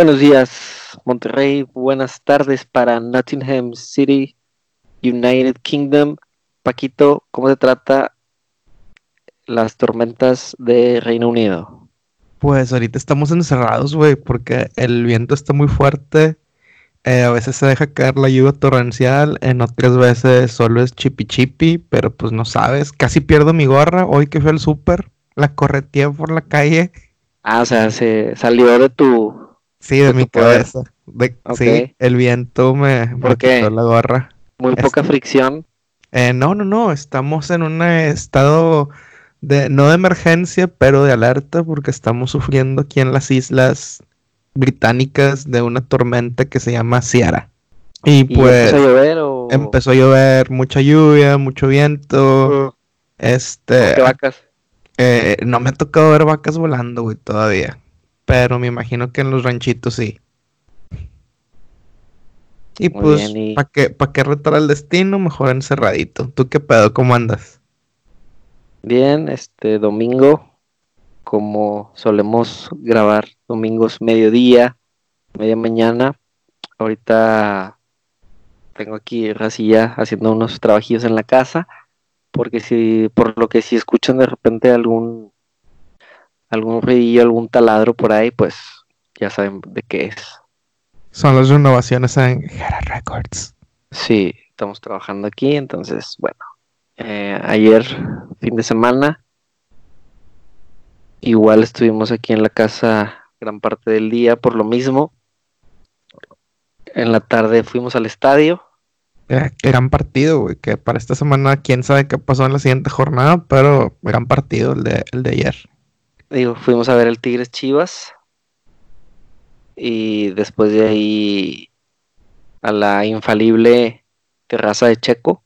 Buenos días, Monterrey. Buenas tardes para Nottingham City, United Kingdom. Paquito, ¿cómo se trata las tormentas de Reino Unido? Pues ahorita estamos encerrados, güey, porque el viento está muy fuerte. Eh, a veces se deja caer la lluvia torrencial, en otras veces solo es chipi chipi, pero pues no sabes. Casi pierdo mi gorra hoy que fui al súper, la correteé por la calle. Ah, o sea, se salió de tu. Sí, de, mi cabeza. Sí, el viento me, me quitó la gorra. Muy poca fricción. Eh, no, no, no, estamos en un estado de, no de emergencia, pero de alerta porque estamos sufriendo aquí en las islas británicas de una tormenta que se llama Ciara. Y pues empezó a llover o... empezó a llover, mucha lluvia, mucho viento. Este ¿Qué vacas? Eh, no me ha tocado ver vacas volando, güey, todavía. Pero me imagino que en los ranchitos sí. Y pues, ¿para qué, pa qué retar el destino? Mejor encerradito. ¿Tú qué pedo? ¿Cómo andas? Bien, este domingo, como solemos grabar domingos mediodía, media mañana. Ahorita tengo aquí Racilla haciendo unos trabajillos en la casa, porque si, por lo que si escuchan de repente algún algún ruidillo, algún taladro por ahí, pues ya saben de qué es. Son las renovaciones en Gerard Records. Sí, estamos trabajando aquí, entonces, bueno. Eh, ayer, fin de semana, igual estuvimos aquí en la casa gran parte del día por lo mismo. En la tarde fuimos al estadio. Eh, gran partido, güey, que para esta semana quién sabe qué pasó en la siguiente jornada, pero gran partido el de, el de ayer. Digo, fuimos a ver el Tigres Chivas y después de ahí a la infalible terraza de Checo,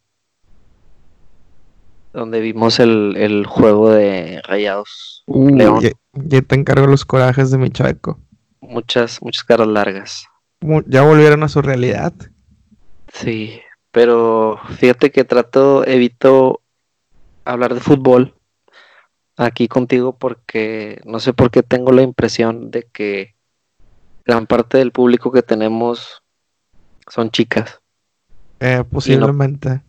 donde vimos el, juego de Rayados. Uh, Ya, te encargo los corajes de mi Checo. Muchas, muchas caras largas. Ya volvieron a su realidad. Sí, pero fíjate que trato, evito hablar de fútbol aquí contigo porque no sé por qué tengo la impresión de que gran parte del público que tenemos son chicas. Eh, posiblemente.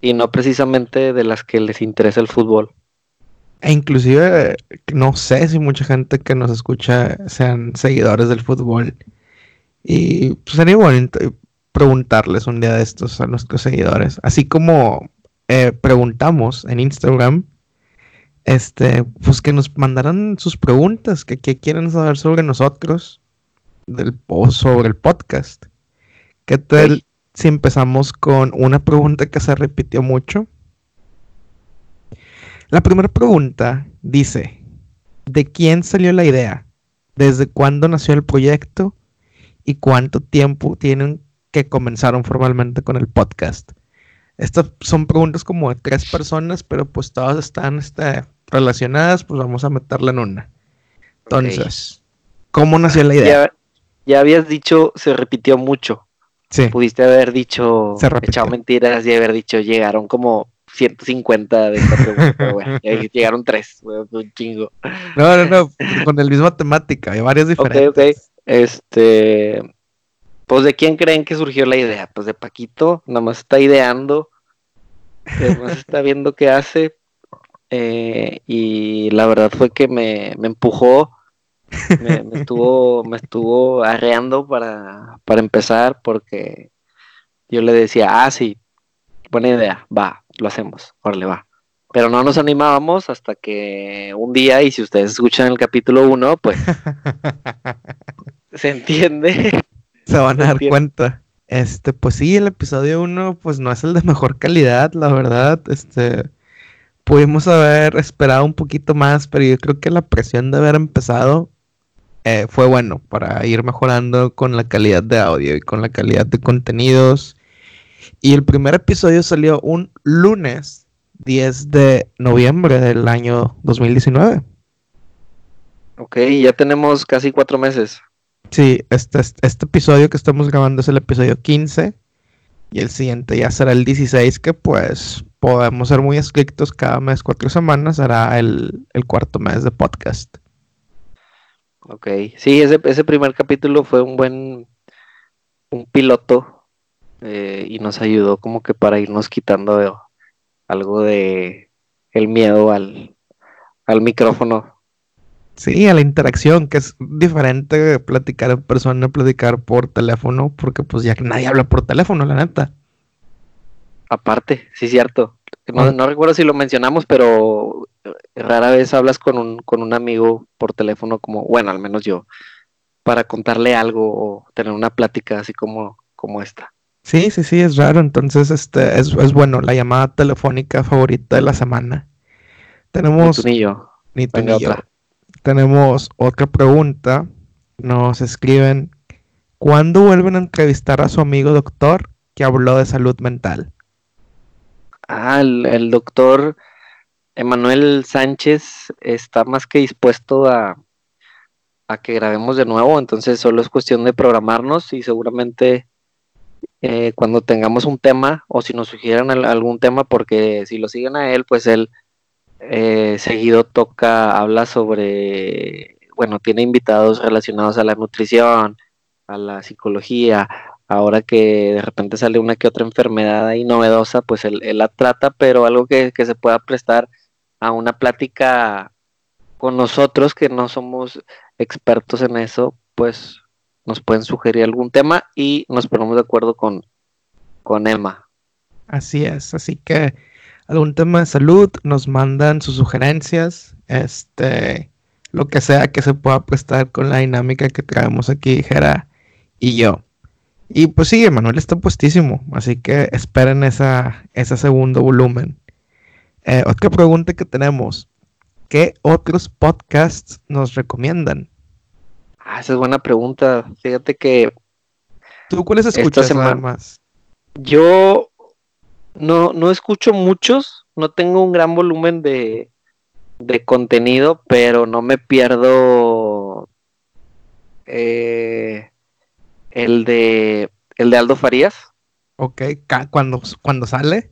Y no, precisamente de las que les interesa el fútbol. E inclusive no sé si mucha gente que nos escucha sean seguidores del fútbol. Y pues, sería bonito preguntarles un día de estos a nuestros seguidores. Así como eh, preguntamos en Instagram, este, pues que nos mandaran sus preguntas, que, que quieren saber sobre nosotros del, sobre el podcast. ¿Qué tal si empezamos con una pregunta que se repitió mucho? La primera pregunta dice, ¿de quién salió la idea? ¿Desde cuándo nació el proyecto? ¿Y cuánto tiempo tienen que comenzaron formalmente con el podcast? Estas son preguntas como de tres personas, pero pues todas están este, relacionadas, pues vamos a meterla en una. Entonces, ¿cómo nació la idea? ya habías dicho, se repitió mucho. Sí. Pudiste haber dicho, echado mentiras y haber dicho, llegaron como 150 de esta pregunta, güey. llegaron tres, güey, un chingo. No, no, no, con el mismo temática, hay varias diferentes. Ok, ok. Este, pues de quién creen que surgió la idea? Pues de Paquito, nada más está ideando, nada más está viendo qué hace. Eh, y la verdad fue que me, me empujó me, estuvo, me estuvo arreando para, para empezar porque yo le decía, ah, sí, buena idea, va, lo hacemos, órale, va. Pero no nos animábamos hasta que un día, y si ustedes escuchan el capítulo 1, pues se entiende. Se van a dar cuenta. Este, pues sí, el episodio 1, pues no es el de mejor calidad, la verdad. Este, pudimos haber esperado un poquito más, pero yo creo que la presión de haber empezado eh, fue bueno para ir mejorando con la calidad de audio y con la calidad de contenidos. Y el primer episodio salió un lunes 10 de noviembre del año 2019. Ok, ya tenemos casi cuatro meses. Sí, este, este episodio que estamos grabando es el episodio 15 y el siguiente ya será el 16 que pues podemos ser muy estrictos cada mes, cuatro semanas, será el, el cuarto mes de podcast. Ok, sí, ese, ese primer capítulo fue un buen, un piloto eh, y nos ayudó como que para irnos quitando algo de el miedo al, al micrófono. Sí, a la interacción, que es diferente platicar en persona, platicar por teléfono, porque pues ya nadie habla por teléfono, la neta. Aparte, sí, cierto. No, no recuerdo si lo mencionamos, pero rara vez hablas con un, con un amigo por teléfono, como, bueno, al menos yo, para contarle algo o tener una plática así como, como esta. Sí, sí, sí, es raro. Entonces, este, es, es bueno, la llamada telefónica favorita de la semana. Tenemos. Ni tú ni yo. Ni tú ni yo. Tenemos otra pregunta. Nos escriben: ¿Cuándo vuelven a entrevistar a su amigo doctor que habló de salud mental? Ah, el, doctor Emanuel Sánchez está más que dispuesto a, a que grabemos de nuevo, entonces solo es cuestión de programarnos y seguramente eh, cuando tengamos un tema o si nos sugieran al- algún tema, porque si lo siguen a él, pues él eh, seguido toca, habla sobre, bueno, tiene invitados relacionados a la nutrición, a la psicología, ahora que de repente sale una que otra enfermedad ahí novedosa, pues él, la trata, pero algo que, que se pueda prestar a una plática con nosotros que no somos expertos en eso, pues nos pueden sugerir algún tema y nos ponemos de acuerdo con, con Emma. Así es, así que algún tema de salud, nos mandan sus sugerencias, este, lo que sea que se pueda prestar con la dinámica que traemos aquí, Jera y yo. Y pues sí, Emanuel está puestísimo, así que esperen esa, ese segundo volumen. Eh, otra pregunta que tenemos, ¿qué otros podcasts nos recomiendan? Ah, esa es buena pregunta. Fíjate que ¿Tú cuáles escuchas semana- más? yo no, no escucho muchos, no tengo un gran volumen de, de contenido, pero no me pierdo eh, el de el de Aldo Farías Ok, cuando, cuando sale.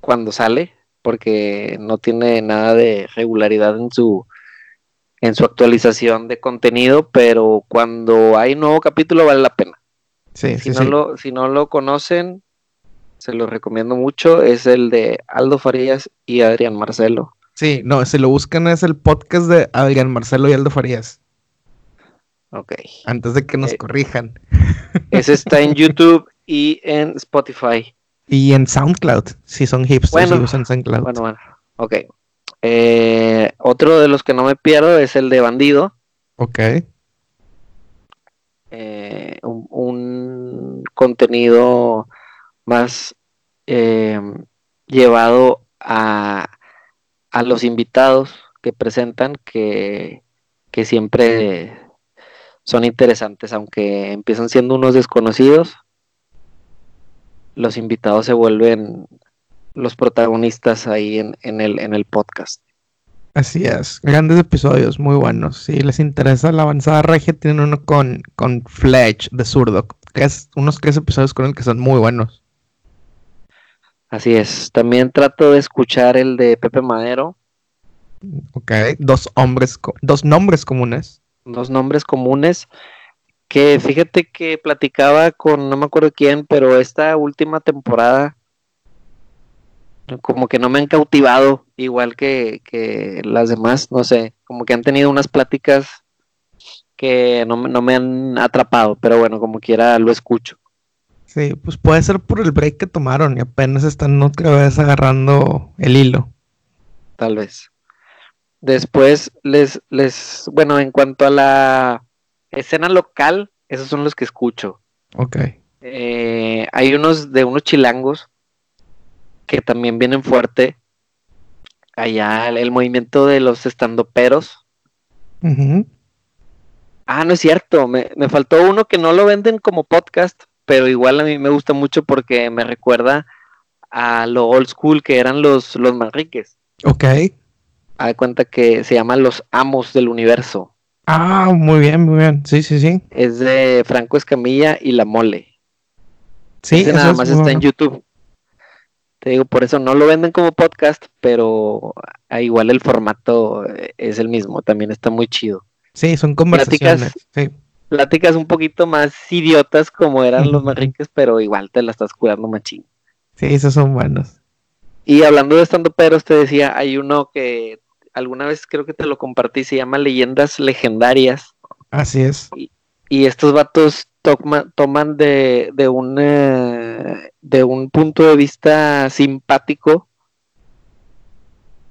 cuando sale, porque no tiene nada de regularidad en su en su actualización de contenido, pero cuando hay nuevo capítulo vale la pena. Sí, Si sí, no sí. lo si no lo conocen, se lo recomiendo mucho, es el de Aldo Farías y Adrián Marcelo. Sí, no, si lo buscan es el podcast de Adrián Marcelo y Aldo Farías, Ok. antes de que nos Eh. corrijan. Ese está en YouTube y en Spotify. Y en SoundCloud, si son hipsters Bueno, y usan SoundCloud. Bueno, bueno. Ok. Eh, otro de los que no me pierdo es el de Bandido. Ok, eh, un, un contenido más eh, llevado a, a los invitados que presentan que, que siempre son interesantes, aunque empiezan siendo unos desconocidos, los invitados se vuelven los protagonistas ahí en, en el, en el podcast. así es. Grandes episodios, muy buenos. Si les interesa la avanzada regia, tienen uno con, con Fletch de Zurdo, que es unos tres episodios con el que son muy buenos. Así es. También trato de escuchar el de Pepe Madero, Ok, dos hombres, dos nombres comunes. Dos nombres comunes que fíjate que platicaba con no me acuerdo quién, pero esta última temporada como que no me han cautivado igual que, que las demás, no sé, como que han tenido unas pláticas que no, no me han atrapado, pero bueno, como quiera lo escucho. Sí, pues puede ser por el break que tomaron y apenas están otra vez agarrando el hilo. tal vez. Después les, les, bueno, en cuanto a la escena local, esos son los que escucho. Ok. Eh, hay unos de unos chilangos que también vienen fuerte. Allá el, el movimiento de los estandoperos. Ujú. Ah, no es cierto, me, me faltó uno que no lo venden como podcast, pero igual a mí me gusta mucho porque me recuerda a lo old school que eran los, los Manriques. Ok. Haz de cuenta que se llama Los Amos del Universo. Ah, muy bien, muy bien. Sí, sí, sí. Es de Franco Escamilla y La Mole. Sí, Ese nada es más muy está en. YouTube. Te digo, por eso no lo venden como podcast, pero igual el formato eh, es el mismo, también está muy chido. Sí, son conversaciones. sí. Pláticas un poquito más idiotas como eran los marriques, pero igual te la estás curando machín. Sí, esos son buenos. Y hablando de estando pero te decía, hay uno que alguna vez creo que te lo compartí, se llama Leyendas Legendarias. Así es. Y, estos vatos toman de, de, un, eh, de un punto de vista simpático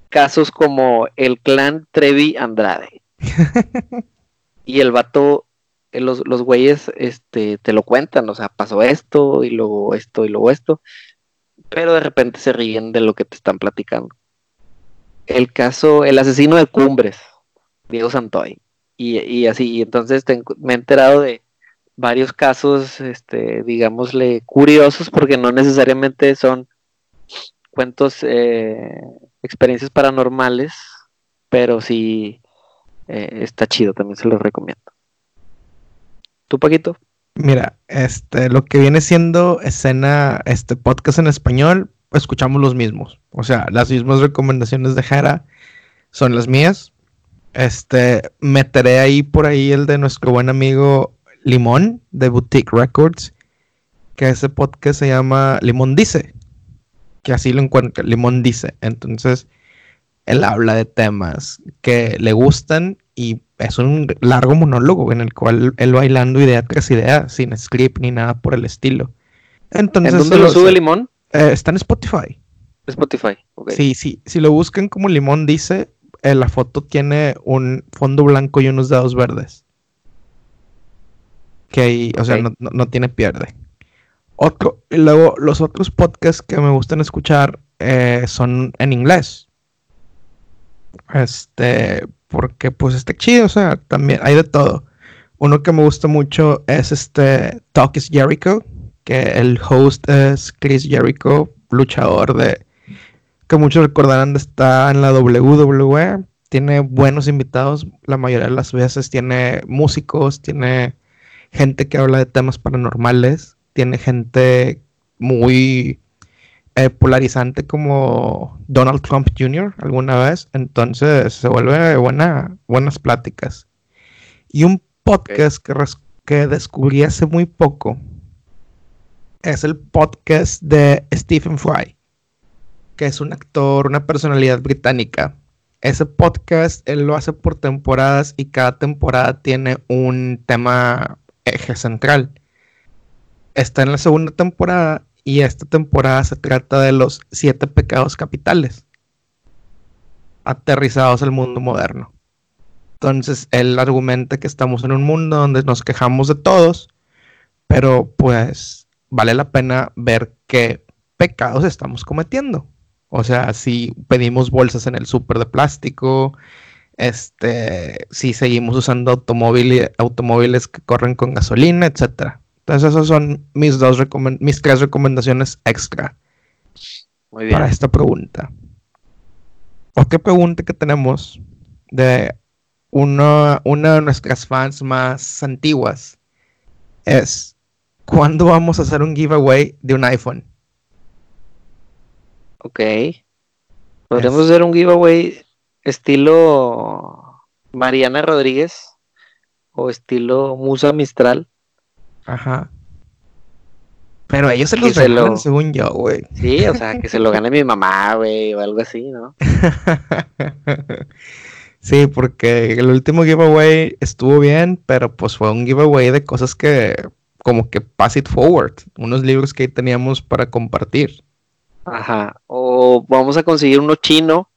casos como el clan Trevi Andrade. y el vato, eh, los, los güeyes este, te lo cuentan, o sea, pasó esto y luego esto y luego esto, pero de repente se ríen de lo que te están platicando. El caso, el asesino de Cumbres, Diego Santoy, y, y así, y entonces me he enterado de varios casos, este, digámosle, curiosos, porque no necesariamente son cuentos eh, experiencias paranormales, pero sí eh, está chido, también se los recomiendo. ¿Tú, Paquito? Mira, este, lo que viene siendo escena, este podcast en español, escuchamos los mismos. O sea, las mismas recomendaciones de Jara son las mías. Este, meteré ahí por ahí el de nuestro buen amigo Limón de Boutique Records, que ese podcast se llama Limón Dice que así lo encuentra. Limón dice. Entonces, él habla de temas que le gustan y es un largo monólogo en el cual él bailando idea tras idea, sin script ni nada por el estilo. Entonces, ¿En dónde lo sube Limón? Eh, está en Spotify. Spotify, ok. Sí, sí. Si lo buscan como Limón dice, eh, la foto tiene un fondo blanco y unos dedos verdes. Que ahí, o sea, no, no tiene pierde. Otro, y luego los otros podcasts que me gustan escuchar eh, son en inglés. Este, porque pues está chido, o sea, también hay de todo. Uno que me gusta mucho es este Talk is Jericho, que el host es Chris Jericho, luchador de que muchos recordarán estar en la WWE. Tiene buenos invitados, la mayoría de las veces tiene músicos, tiene gente que habla de temas paranormales tiene gente muy eh, polarizante como Donald Trump Jr. alguna vez, entonces se vuelve buena, buenas pláticas. Y un podcast que, que descubrí hace muy poco es el podcast de Stephen Fry, que es un actor, una personalidad británica. Ese podcast él lo hace por temporadas y cada temporada tiene un tema eje central está en la segunda temporada y esta temporada se trata de los siete pecados capitales aterrizados al mundo moderno. Entonces él argumenta que estamos en un mundo donde nos quejamos de todos, pero pues vale la pena ver qué pecados estamos cometiendo. O sea, si pedimos bolsas en el súper de plástico, este, si seguimos usando automóviles, automóviles que corren con gasolina, etcétera. Entonces esas son mis dos mis tres recomendaciones extra para esta pregunta. Otra pregunta que tenemos de una, una de nuestras fans más antiguas es ¿cuándo vamos a hacer un giveaway de un iPhone? Ok. Podríamos hacer un giveaway estilo Mariana Rodríguez o estilo Musa Mistral. Ajá. Pero ellos se los regalan, según yo, güey. Sí, o sea, que se lo gane mi mamá, güey, o algo así, ¿no? sí, porque el último giveaway estuvo bien, pero pues fue un giveaway de cosas que, como que pass it forward, unos libros que teníamos para compartir. Ajá, o vamos a conseguir uno chino,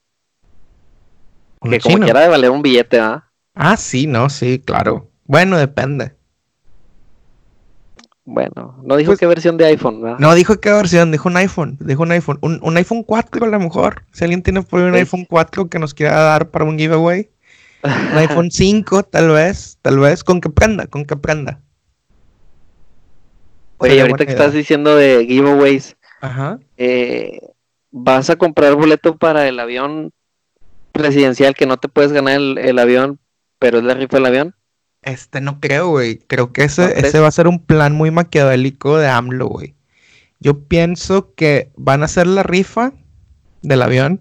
que como quiera de valer un billete, ¿ah? Ah, sí, no, sí, claro. Bueno, depende. Bueno, no dijo pues qué versión de iPhone, ¿verdad? No dijo qué versión, dijo un iPhone, dijo un iPhone, un, iPhone 4 a lo mejor. Si alguien tiene por un iPhone 4 que nos quiera dar para un giveaway, un iPhone 5 tal vez, tal vez, con que prenda, con que prenda. Oye, ahorita que estás diciendo de giveaways, Ajá. Eh, vas a comprar boleto para el avión presidencial que no te puedes ganar el, el avión, pero es la rifa del avión. Este, no creo, güey. Creo que ese, ese va a ser un plan muy maquiavélico de AMLO, güey. Yo pienso que van a hacer la rifa del avión.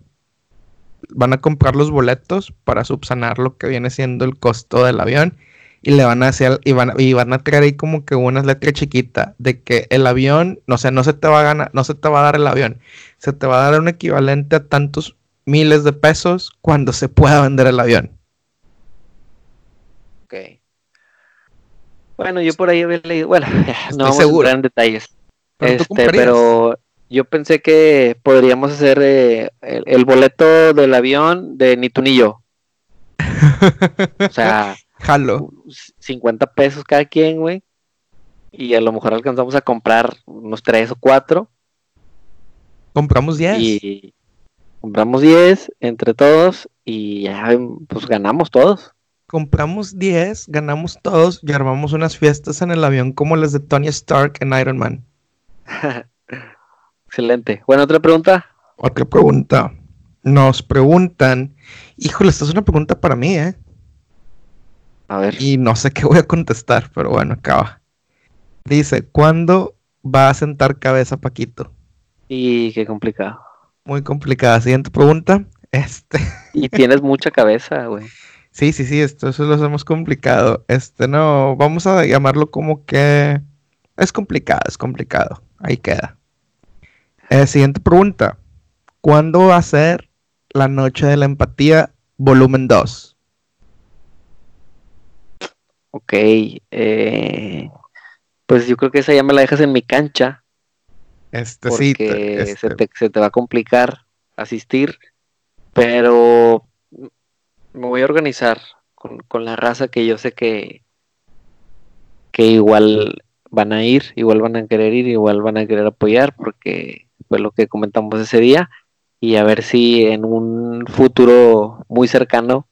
van a comprar los boletos para subsanar lo que viene siendo el costo del avión y le van a hacer y van, y van a traer ahí como que una letra chiquita de que el avión, no sé, no se te va a ganar, no se te va a dar el avión, se te va a dar un equivalente a tantos miles de pesos cuando se pueda vender el avión. Ok. Bueno, yo por ahí había leído, bueno, no vamos a entrar en detalles. Pero este, pero yo pensé que podríamos hacer eh, el, el boleto del avión de ni tú ni yo. O sea, Jalo. 50 pesos cada quien, güey. Y a lo mejor alcanzamos a comprar unos 3 o 4. Compramos 10. Y compramos 10 entre todos y ya pues ganamos todos. Compramos 10, ganamos todos y armamos unas fiestas en el avión como las de Tony Stark en Iron Man. Excelente. Bueno, otra pregunta. Otra pregunta. Nos preguntan, híjole, esta es una pregunta para mí, ¿eh? A ver. Y no sé qué voy a contestar, pero bueno, acaba. Dice, ¿cuándo va a sentar cabeza Paquito? Y qué complicado. Muy complicada. Siguiente pregunta. Este, Y tienes mucha cabeza, güey. sí, sí, sí, esto eso lo hacemos complicado. Este, no, vamos a llamarlo como que es complicado, es complicado. Ahí queda. Eh, siguiente pregunta. ¿Cuándo va a ser la noche de la empatía volumen 2? Ok. eh, pues yo creo que esa ya me la dejas en mi cancha. Este, Porque sí, te- se, este, te, se te va a complicar asistir. Pero me voy a organizar con, con la raza que yo sé que, que igual van a ir, igual van a querer ir, igual van a querer apoyar, porque fue lo que comentamos ese día. Y a ver si en un futuro muy cercano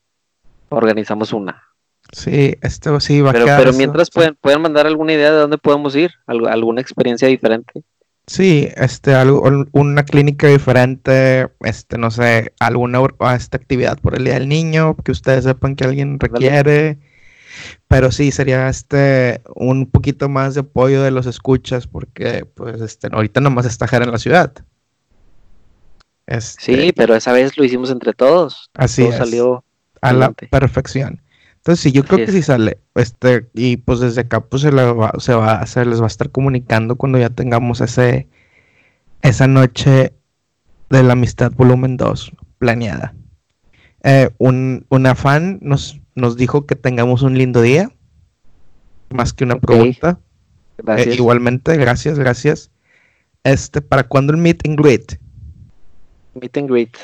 organizamos una. Sí, esto sí va a Pero, quedar pero mientras pueden, pueden mandar alguna idea de dónde podemos ir, alguna experiencia diferente. Sí, este, algo, un- una clínica diferente, este, no sé, alguna ah, esta actividad por el Día del Niño, que ustedes sepan que alguien requiere, pero sí, sería este, un poquito más de apoyo de los escuchas, porque, pues, este, ahorita nomás está Jera en la ciudad. Este, Sí, pero esa vez lo hicimos entre todos. así Todo es, salió a la perfección. Entonces, sí, yo creo que sí sale, este, y pues desde acá, pues, se, la va- se va, se les va a estar comunicando cuando ya tengamos ese, esa noche de la amistad volumen 2 planeada. Eh, un, una fan nos, nos dijo que tengamos un lindo día, más que una pregunta. Eh, Gracias. igualmente, gracias, gracias. Este, ¿para cuándo el meet and greet? Meet and greet.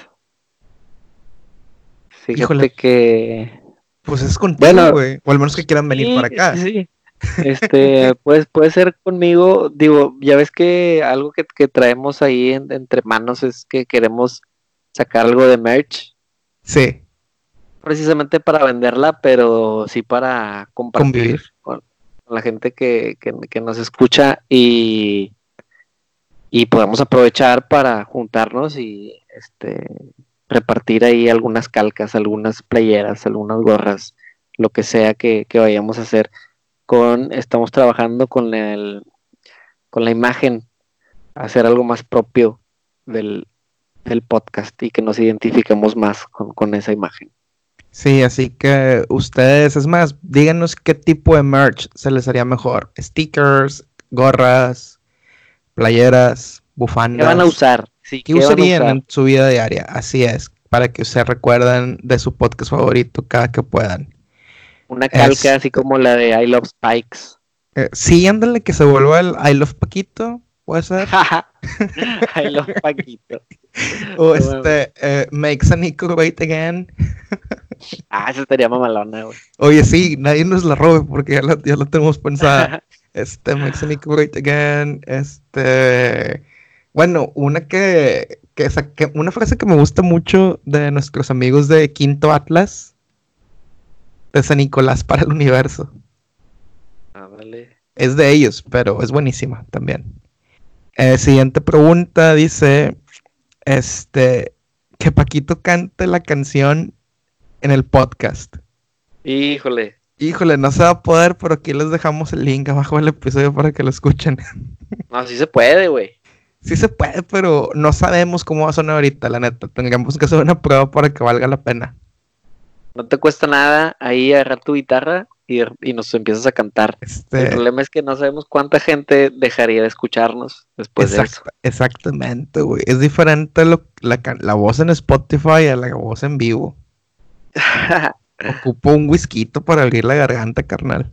Fíjate Híjole. que. Pues es contigo, Bueno, güey. O al menos que quieran venir Sí, para acá. sí. Este, pues puede ser conmigo. Digo, ya ves que algo que, que traemos ahí en- entre manos es que queremos sacar algo de merch. Sí, Precisamente para venderla, pero sí para compartir con, con la gente que, que- que nos escucha y, y podemos aprovechar para juntarnos y este repartir ahí algunas calcas, algunas playeras, algunas gorras, lo que sea que, que vayamos a hacer con, estamos trabajando con el con la imagen, hacer algo más propio del, del podcast y que nos identifiquemos más con, con esa imagen. sí, así que ustedes, es más, díganos qué tipo de merch se les haría mejor. Stickers, gorras, playeras, ¿Qué bufandas. van a usar? Sí, ¿Qué ¿qué van a usarían usar? en su vida diaria? Así es, para que se recuerden de su podcast favorito cada que puedan. Una calca Es- así como la de I Love Spikes. Eh, sí, ándale que se vuelva el I Love Paquito, puede ser. I Love Paquito. O este, eh, Makes a Nico Great Again. Ah, eso estaría mamalona, güey. Oye, sí, nadie nos la robe porque ya la, ya la tenemos pensada. Este, Makes a Nico Great Again. Este, bueno, una que, que, saqué- una frase que me gusta mucho de nuestros amigos de Quinto Atlas. De San Nicolás para el universo. Ándale. Es de ellos, pero es buenísima también. Eh, siguiente pregunta dice, este, que Paquito cante la canción en el podcast. Híjole. Híjole, no se va a poder, pero aquí les dejamos el link abajo del episodio para que lo escuchen. No, sí se puede, güey. Sí se puede, pero no sabemos cómo va a sonar ahorita, la neta. Tendríamos que hacer una prueba para que valga la pena. No te cuesta nada ahí agarrar tu guitarra y, y nos empiezas a cantar. Este, El problema es que no sabemos cuánta gente dejaría de escucharnos después de eso. exact- exactamente, güey. Es diferente lo- la, la voz en Spotify a la voz en vivo. Ocupo un whisky para abrir la garganta, carnal.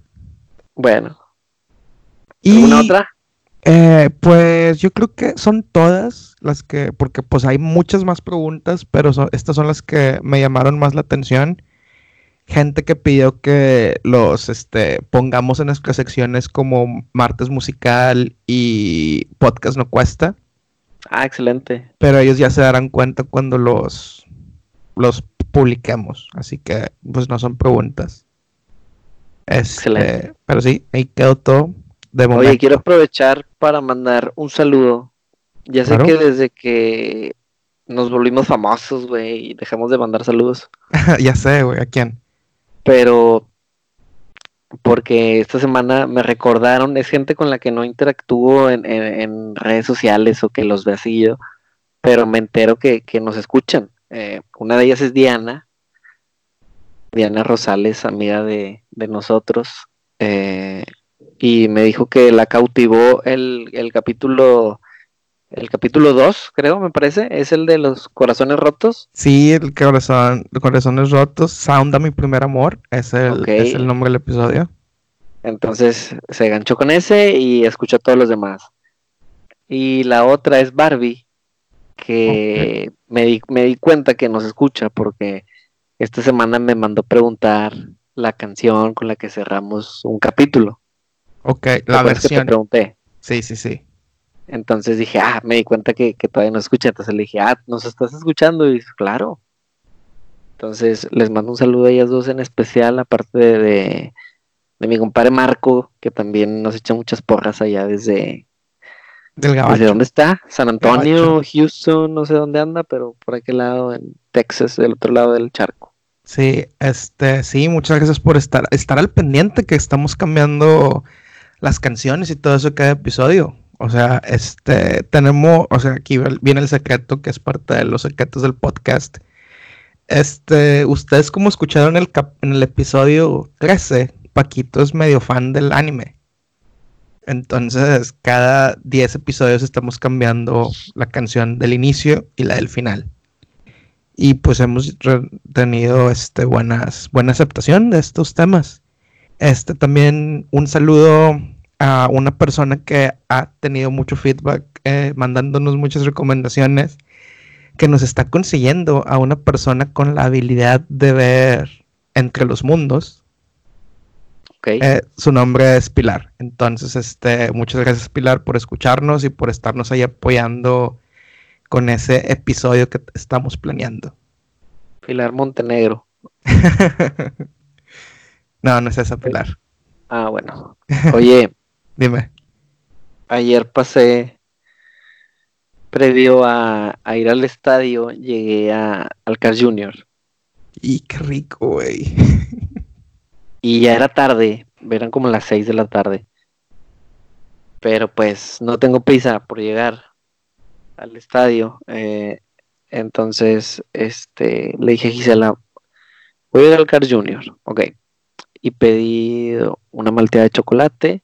bueno, Y ¿alguna otra? Eh, pues yo creo que son todas las que, porque pues hay muchas más preguntas, pero son- estas son las que me llamaron más la atención. Gente que pidió que los este, pongamos en nuestras secciones como martes musical y podcast no cuesta, Ah, excelente. pero ellos ya se darán cuenta cuando los, los publiquemos, así que pues no son preguntas. Este, Excelente. pero sí, ahí quedó todo de momento. Oye, quiero aprovechar para mandar un saludo. Ya sé Claro. que desde que nos volvimos famosos, güey, y dejamos de mandar saludos, ya sé, güey, ¿a quién? pero porque esta semana me recordaron, es gente con la que no interactúo en, en- en redes sociales o que los vea seguido, pero me entero que, que nos escuchan. Eh, una de ellas es Diana, Diana Rosales, amiga de, de nosotros, eh, y me dijo que la cautivó el, el capítulo, el capítulo 2, creo, me parece, es el de los corazones rotos. Sí, el corazón, corazones rotos, Sound a mi primer amor, es el, es el nombre del episodio. Entonces se ganchó con ese y escuchó a todos los demás. Y la otra es Barbie, que me, di, me di cuenta que nos escucha porque esta semana me mandó preguntar la canción con la que cerramos un capítulo. Ok, ¿Te la que te versión. pregunté. Sí, sí, sí. Entonces dije, ah, me di cuenta que, que todavía no escucha. Entonces le dije, ah, ¿nos estás escuchando? Y dice, claro. Entonces les mando un saludo a ellas dos en especial, aparte de, de, de mi compadre Marco, que también nos echa muchas porras allá desde, Del ¿desde dónde está? San Antonio, Gabacho. Houston, no sé dónde anda, pero por aquel lado, en Texas, del otro lado del charco. Sí, este, sí, muchas gracias por estar, estar al pendiente que estamos cambiando las canciones y todo eso cada episodio. O sea, este, tenemos, o sea, aquí viene el secreto que es parte de los secretos del podcast. Este, ustedes como escucharon el en el episodio 13, Paquito es medio fan del anime. Entonces, cada 10 episodios estamos cambiando la canción del inicio y la del final. Y pues hemos tenido este, buenas, buena aceptación de estos temas. Este también un saludo a una persona que ha tenido mucho feedback, eh, mandándonos muchas recomendaciones, que nos está consiguiendo a una persona con la habilidad de ver entre los mundos. ¿Ok? Eh, su nombre es Pilar. Entonces, este, muchas gracias Pilar por escucharnos y por estarnos ahí apoyando con ese episodio que estamos planeando. Pilar Montenegro. no, no es esa Pilar. Ah, bueno. Oye, Dime. ayer pasé, previo a, a ir al estadio, llegué a, al Carl Jr. Y qué rico, güey. Y ya era tarde, eran como las 6 de la tarde. Pero pues no tengo prisa por llegar al estadio. eh, entonces, este, le dije a Gisela, voy a ir al Car Junior, ok. Y pedí una malteada de chocolate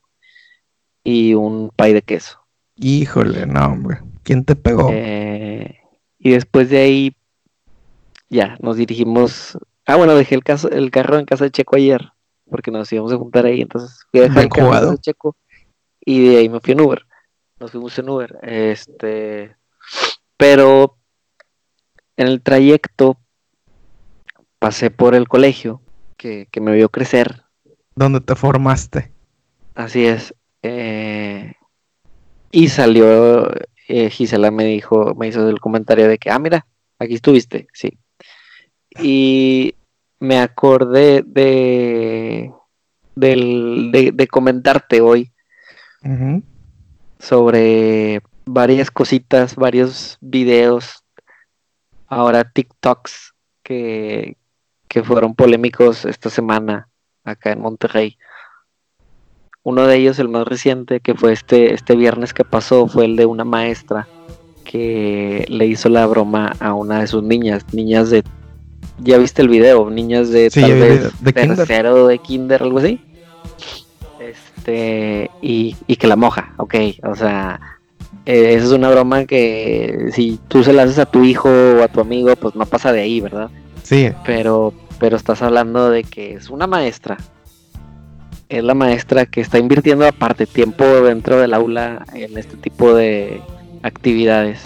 y un pay de queso. Híjole, no, hombre. ¿Quién te pegó? Eh, y después de ahí, ya, nos dirigimos. Ah, bueno, dejé el, caso, el carro en casa de Checo ayer, porque nos íbamos a juntar ahí. Entonces fui a dejar el carro en casa de Checo y de ahí me fui en Uber. Nos fuimos en Uber. Este, pero en el trayecto pasé por el colegio que, que me vio crecer. ¿Dónde te formaste? Así es. eh, y salió, eh, Gisela me dijo, me hizo el comentario de que, ah, mira, aquí estuviste, sí. Y me acordé de, del- de, de comentarte hoy sobre varias cositas, varios videos, ahora TikToks que, que fueron polémicos esta semana acá en Monterrey. Uno de ellos, el más reciente, que fue este, este viernes que pasó, fue el de una maestra que le hizo la broma a una de sus niñas, niñas de, ya viste el video, niñas de tal vez de, tercero de kinder, algo así. Este, y, y que la moja, ok, o sea, eh, esa es una broma que si tú se la haces a tu hijo o a tu amigo, pues no pasa de ahí, ¿verdad? Sí. Pero, pero estás hablando de que es una maestra. Es la maestra que está invirtiendo aparte tiempo dentro del aula en este tipo de actividades.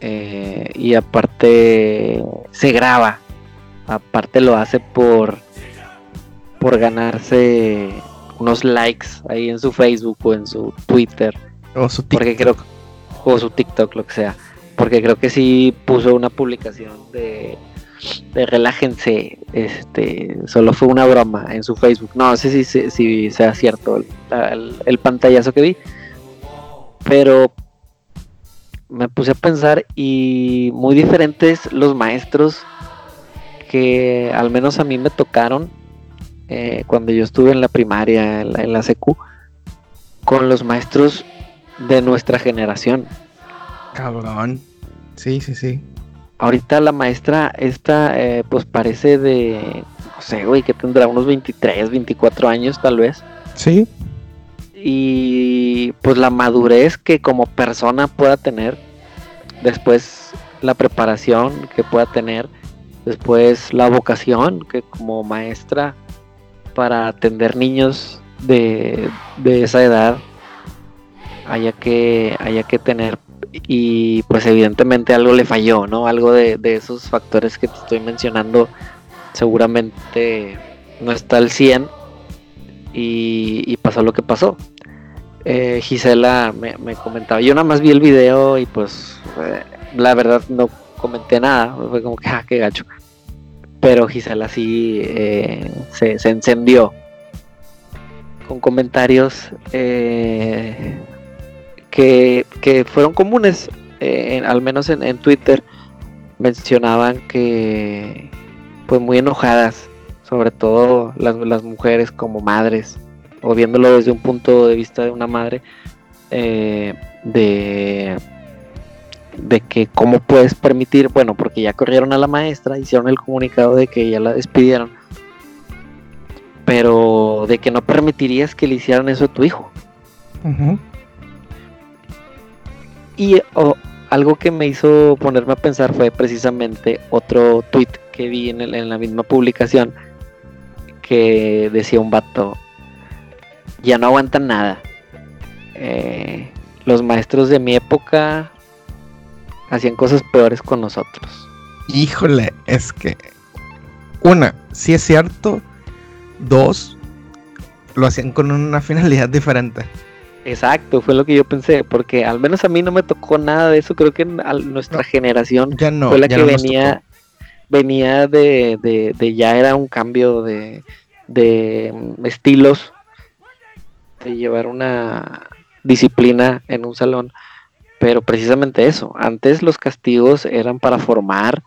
Eh, y aparte se graba. Aparte lo hace por, por ganarse unos likes ahí en su Facebook o en su Twitter o su TikTok. Porque creo, o su TikTok, lo que sea. Porque creo que sí puso una publicación de, relájense. Este, solo fue una broma en su Facebook. No sé si, si, sea cierto el, el, pantallazo que vi. Pero me puse a pensar y muy diferentes los maestros que al menos a mí me tocaron eh, cuando yo estuve en la primaria, en la, en la secu, con los maestros de nuestra generación. Cabrón. Sí, sí, sí. Ahorita la maestra esta, eh, pues parece de, no sé, güey, que tendrá unos 23, 24 años tal vez. Sí. Y pues la madurez que como persona pueda tener, después la preparación que pueda tener, después la vocación que como maestra para atender niños de, de esa edad haya que, haya que tener y pues evidentemente algo le falló, ¿no? Algo de, esos factores que te estoy mencionando seguramente no está al 100 y, pasó lo que pasó. Eh, Gisela me, comentaba, yo nada más vi el video y pues eh, la verdad no comenté nada, fue como que, ah, qué gacho. Pero Gisela sí eh, se, se, encendió con comentarios eh, que, fueron comunes, eh, al menos en, Twitter, mencionaban que, pues muy enojadas, sobre todo las, mujeres como madres, o viéndolo desde un punto de vista de una madre, eh, de, de que cómo puedes permitir, bueno, porque ya corrieron a la maestra, hicieron el comunicado de que ya la despidieron, pero de que no permitirías que le hicieran eso a tu hijo. Y algo que me hizo ponerme a pensar fue precisamente otro tweet que vi en, la misma publicación que decía un vato, ya no aguantan nada. Eh, los maestros de mi época hacían cosas peores con nosotros. Híjole, es que una, si es cierto, dos, lo hacían con una finalidad diferente. Exacto, fue lo que yo pensé, porque al menos a mí no me tocó nada de eso, creo que nuestra generación ya no, fue la que venía, venía de, de, ya era un cambio de, de mm, estilos, de llevar una disciplina en un salón, pero precisamente eso, antes los castigos eran para formar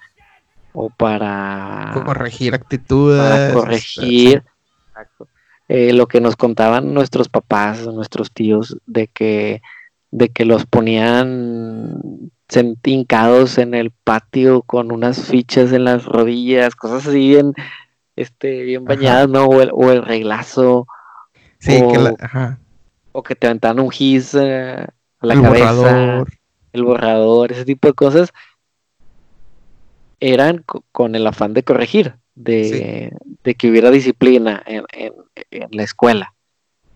o para corregir actitudes, para corregir, exacto eh, lo que nos contaban nuestros papás, nuestros tíos, de que, de que los ponían hincados en el patio con unas fichas en las rodillas, cosas así bien, este, bien bañadas, ¿no? O el, reglazo. Sí, o, que o que te aventaban un gis eh, a la cabeza, el borrador, ese tipo de cosas, eran con el afán de corregir de, que hubiera disciplina en, la escuela.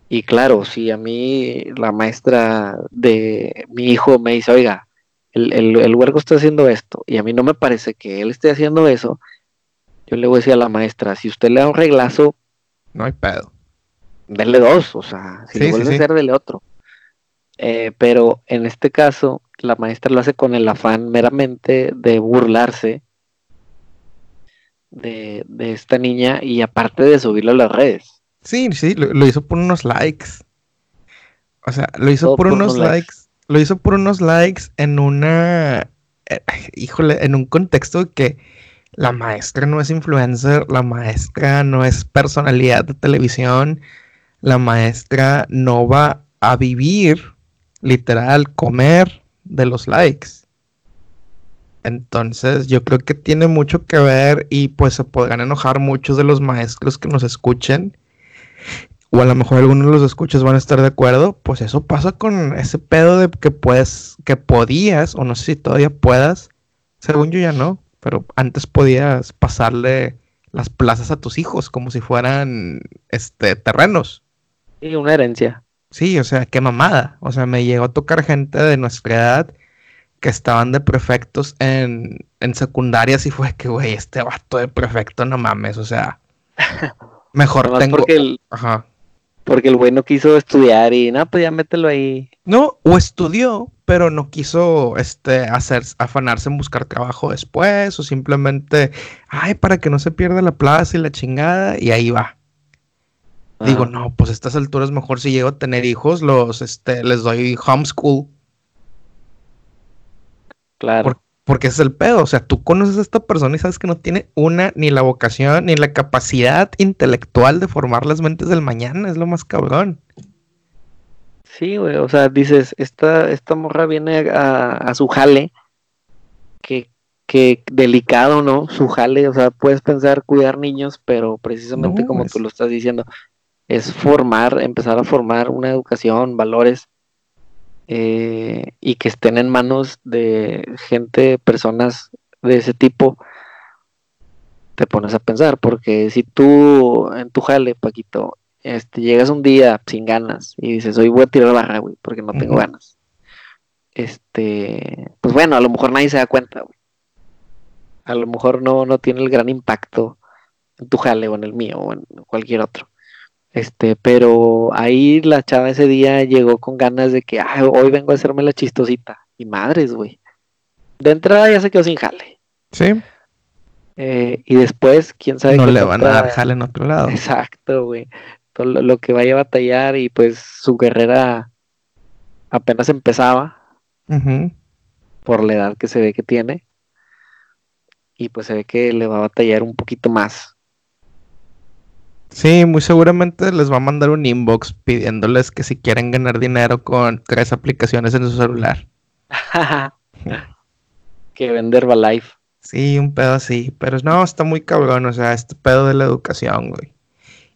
Y claro, si a mí la maestra de mi hijo me dice, oiga, el, el, huergo está haciendo esto, y a mí no me parece que él esté haciendo eso, yo le voy a decir a la maestra, si usted le da un reglazo, no hay pedo. Denle dos, o sea, si le vuelve a hacer, dele otro. Eh, pero en este caso, la maestra lo hace con el afán meramente de burlarse de, esta niña y aparte de subirlo a las redes. Sí, sí, lo, hizo por unos likes. O sea, lo hizo por, unos likes. Lo hizo por unos likes en una. Eh, híjole, en un contexto que la maestra no es influencer, la maestra no es personalidad de televisión, la maestra no va a vivir, literal, comer de los likes. Entonces, yo creo que tiene mucho que ver y pues se podrán enojar muchos de los maestros que nos escuchen. O a lo mejor algunos de los escuchas van a estar de acuerdo. Pues eso pasa con ese pedo de que puedes, que podías, o no sé si todavía puedas. Según yo ya no, pero antes podías pasarle las plazas a tus hijos como si fueran este terrenos. Y una herencia. Sí, o sea, qué mamada. O sea, me llegó a tocar gente de nuestra edad que estaban de prefectos en, en secundarias y fue que, güey, este vato de prefecto, no mames, o sea, mejor tengo... Porque el, Ajá. Porque el güey no quiso estudiar y, no, pues ya mételo ahí. No, o estudió, pero no quiso, este, hacer, afanarse en buscar trabajo después, o simplemente, ay, para que no se pierda la plaza y la chingada, y ahí va. Digo, no, pues a estas alturas mejor si llego a tener hijos, los, este, les doy homeschool Claro. porque ese es el pedo. O sea, tú conoces a esta persona y sabes que no tiene una, ni la vocación, ni la capacidad intelectual de formar las mentes del mañana. Es lo más cabrón. Sí, güey. O sea, dices, esta, esta morra viene a, su jale. Que, que, delicado, ¿no? Su jale. O sea, puedes pensar cuidar niños, pero precisamente como tú lo estás diciendo, es formar, empezar a formar una educación, valores eh, y que estén en manos de gente, personas de ese tipo, te pones a pensar, porque si tú en tu jale, Paquito, este, llegas un día sin ganas y dices, hoy voy a tirar barra, güey, porque no tengo ganas. Este, pues bueno, a lo mejor nadie se da cuenta, güey. A lo mejor no, no tiene el gran impacto en tu jale o en el mío o en cualquier otro. Este, pero ahí la chava ese día llegó con ganas de que hoy vengo a hacerme la chistosita. Y madres, güey. De entrada ya se quedó sin jale. Sí. Eh, y después, quién sabe. No le van a dar jale en otro lado. Exacto, güey. Todo lo, que vaya a batallar y pues su guerrera apenas empezaba. Por la edad que se ve que tiene. Y pues se ve que le va a batallar un poquito más. Sí, muy seguramente les va a mandar un inbox pidiéndoles que si quieren ganar dinero con tres aplicaciones en su celular. que vender life. Sí, un pedo así. Pero no, está muy cabrón. O sea, este pedo de la educación, güey.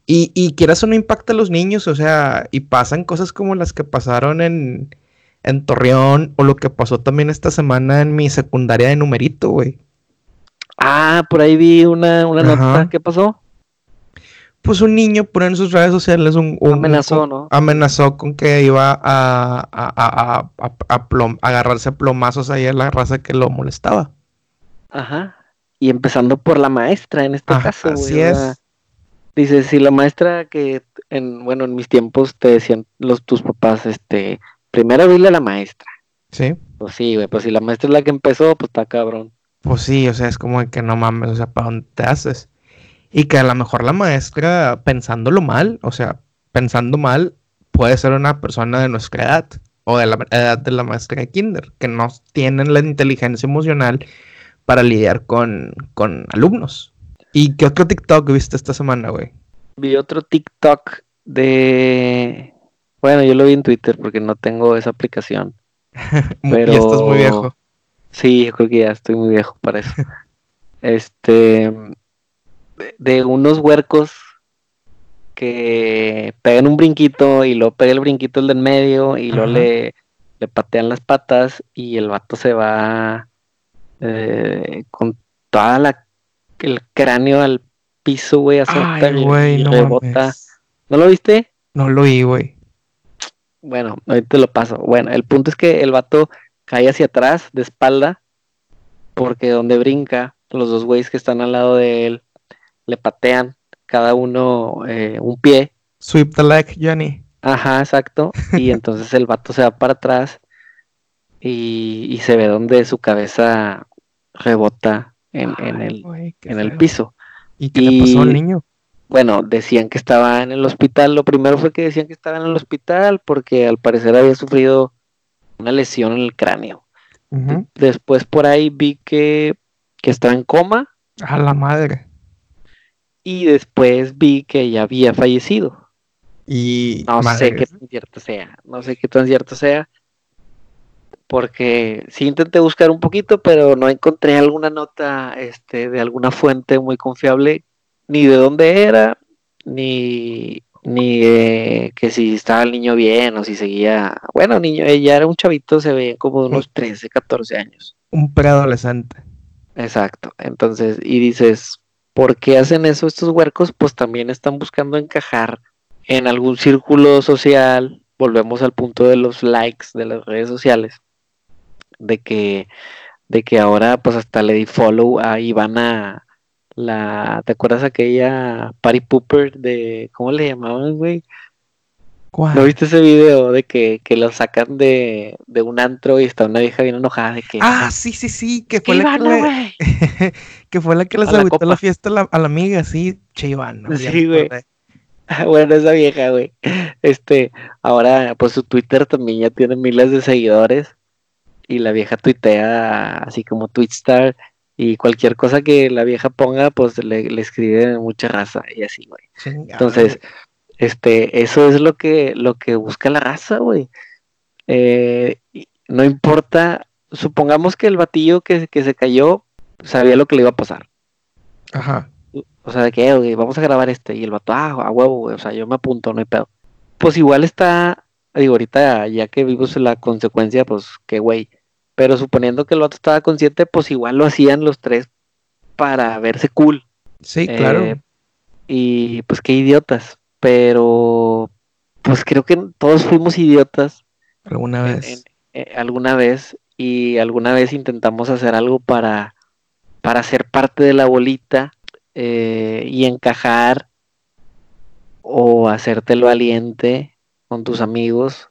Y, y quieras o no impacta a los niños, o sea, y pasan cosas como las que pasaron en, en Torreón o lo que pasó también esta semana en mi secundaria de numerito, güey. Ah, por ahí vi una, una nota. ¿Qué pasó? Pues un niño pone en sus redes sociales un, amenazó, ¿no? Amenazó con que iba a, a, agarrarse a plomazos ahí a la raza que lo molestaba. Ajá. Y empezando por la maestra en este caso. Así es. Dice, si la maestra que en, bueno, en mis tiempos te decían los tus papás, este, primero dile a la maestra. Sí. Pues sí, güey, pues si la maestra es la que empezó, pues está cabrón. Pues sí, o sea, es como que no mames, o sea, ¿para dónde te haces? Y que a lo mejor la maestra, pensándolo mal, o sea, pensando mal, puede ser una persona de nuestra edad o de la edad de la maestra de Kinder, que no tienen la inteligencia emocional para lidiar con, con alumnos. ¿Y qué otro TikTok viste esta semana, güey? Vi otro TikTok de... Bueno, yo lo vi en Twitter porque no tengo esa aplicación. pero... Ya estás muy viejo. Sí, yo creo que ya estoy muy viejo para eso. este de, unos huercos que pegan un brinquito y luego pega el brinquito el del medio y luego le, le, patean las patas y el vato se va eh, con toda la el cráneo al piso, güey, a y, no rebota. ¿No lo viste? No lo vi, güey. Bueno, ahorita te lo paso. Bueno, el punto es que el vato cae hacia atrás, de espalda, porque donde brinca, los dos güeyes que están al lado de él le patean cada uno eh, un pie. Sweep the leg, Johnny. Ajá, exacto. Y entonces el vato se va para atrás y, se ve donde su cabeza rebota en, el, en el piso. ¿Y qué le pasó al niño? Bueno, decían que estaba en el hospital. Lo primero fue que decían que estaba en el hospital porque al parecer había sufrido una lesión en el cráneo. Después por ahí vi que, que estaba en coma. A la madre y después vi que ya había fallecido. Y No sé qué tan cierto sea, no sé qué tan cierto sea, porque sí intenté buscar un poquito, pero no encontré alguna nota este, de alguna fuente muy confiable, ni de dónde era, ni, ni de que si estaba el niño bien o si seguía, bueno, niño, ella era un chavito, se veía como de unos 13, 14 años. un preadolescente. Exacto. Entonces, y dices, ¿por qué hacen eso estos huercos? Pues también están buscando encajar en algún círculo social. Volvemos al punto de los likes de las redes sociales. De que, de que ahora pues hasta le di follow a Ivana, la, ¿te acuerdas aquella Party Pooper de, ¿cómo le llamaban, güey? ¿Cuál? ¿No viste ese video de que, que lo sacan de, de un antro y está una vieja bien enojada de que... Ah, sí, sí, sí, que "¿Qué fue la que le, que fue la que les A la agüitó la copa. fiesta a la, a la amiga, sí, che Ivana, Sí, güey. Bueno, esa vieja, güey. Este, ahora, pues su Twitter también ya tiene miles de seguidores. Y la vieja tuitea así como Twitstar. Y cualquier cosa que la vieja ponga, pues le, le escribe mucha raza y así, güey. Entonces, este, eso es lo que, lo que busca la raza, güey. Eh, no importa, supongamos que el batillo que, que se cayó sabía lo que le iba a pasar. Ajá. O sea, de que, "Eh, güey, vamos a grabar este. Y el vato, ah, a huevo, güey. O sea, yo me apunto, no hay pedo. Pues igual está, digo, ahorita ya que vimos la consecuencia, pues qué güey. Pero suponiendo que el vato estaba consciente, pues igual lo hacían los tres para verse cool. Sí, claro. Eh, y pues qué idiotas. Pero, pues creo que todos fuimos idiotas alguna en- vez. en- eh, alguna vez. Y alguna vez intentamos hacer algo para, para ser parte de la bolita eh, y encajar o hacerte el valiente con tus amigos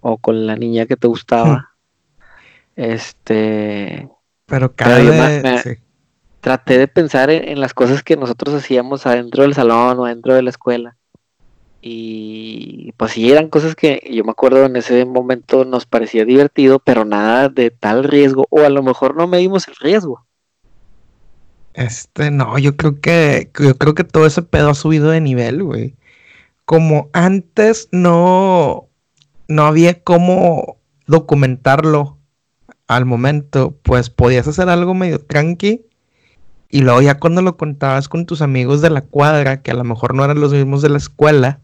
o con la niña que te gustaba. Este, Pero cada vez. me- sí. traté de pensar en, en las cosas que nosotros hacíamos adentro del salón o adentro de la escuela. Y pues sí, eran cosas que yo me acuerdo en ese momento nos parecía divertido, pero nada de tal riesgo, o a lo mejor no medimos el riesgo. Este, no, yo creo que, yo creo que todo ese pedo ha subido de nivel, güey. Como antes no, no había cómo documentarlo al momento, pues podías hacer algo medio tranqui y luego ya cuando lo contabas con tus amigos de la cuadra, que a lo mejor no eran los mismos de la escuela,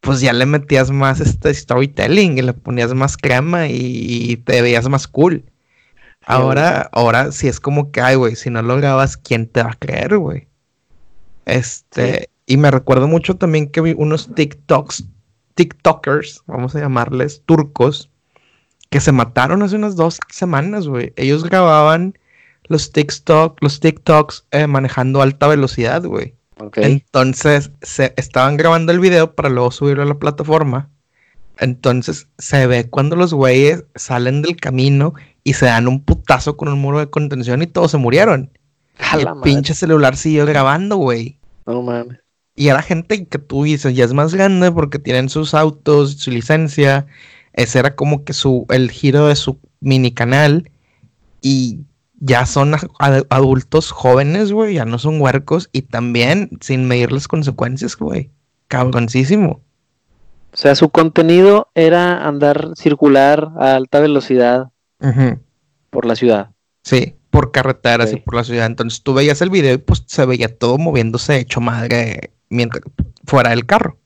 pues ya le metías más este storytelling y le ponías más crema y, y te veías más cool. Ahora, ahora sí es como que, ay, güey, si no lo grabas, ¿quién te va a creer, güey? Este, y me recuerdo mucho también que vi unos TikToks, TikTokers, vamos a llamarles, turcos, que se mataron hace unas dos semanas, güey. Ellos grababan los TikTok, los TikToks eh, manejando alta velocidad, güey. Entonces se estaban grabando el video para luego subirlo a la plataforma. Entonces se ve cuando los güeyes salen del camino y se dan un putazo con un muro de contención y todos se murieron. A el madre, pinche celular siguió grabando, güey. No mames. Y era gente que tú dices, ya es más grande porque tienen sus autos, su licencia. Ese era como que su, el giro de su mini canal. Y ya son ad- adultos jóvenes, güey, ya no son huercos. Y también sin medir las consecuencias, güey. Cabroncísimo. O sea, su contenido era andar circular a alta velocidad por la ciudad. Sí, por carreteras y por la ciudad. Entonces tú veías el video y pues se veía todo moviéndose hecho madre mientras fuera del carro.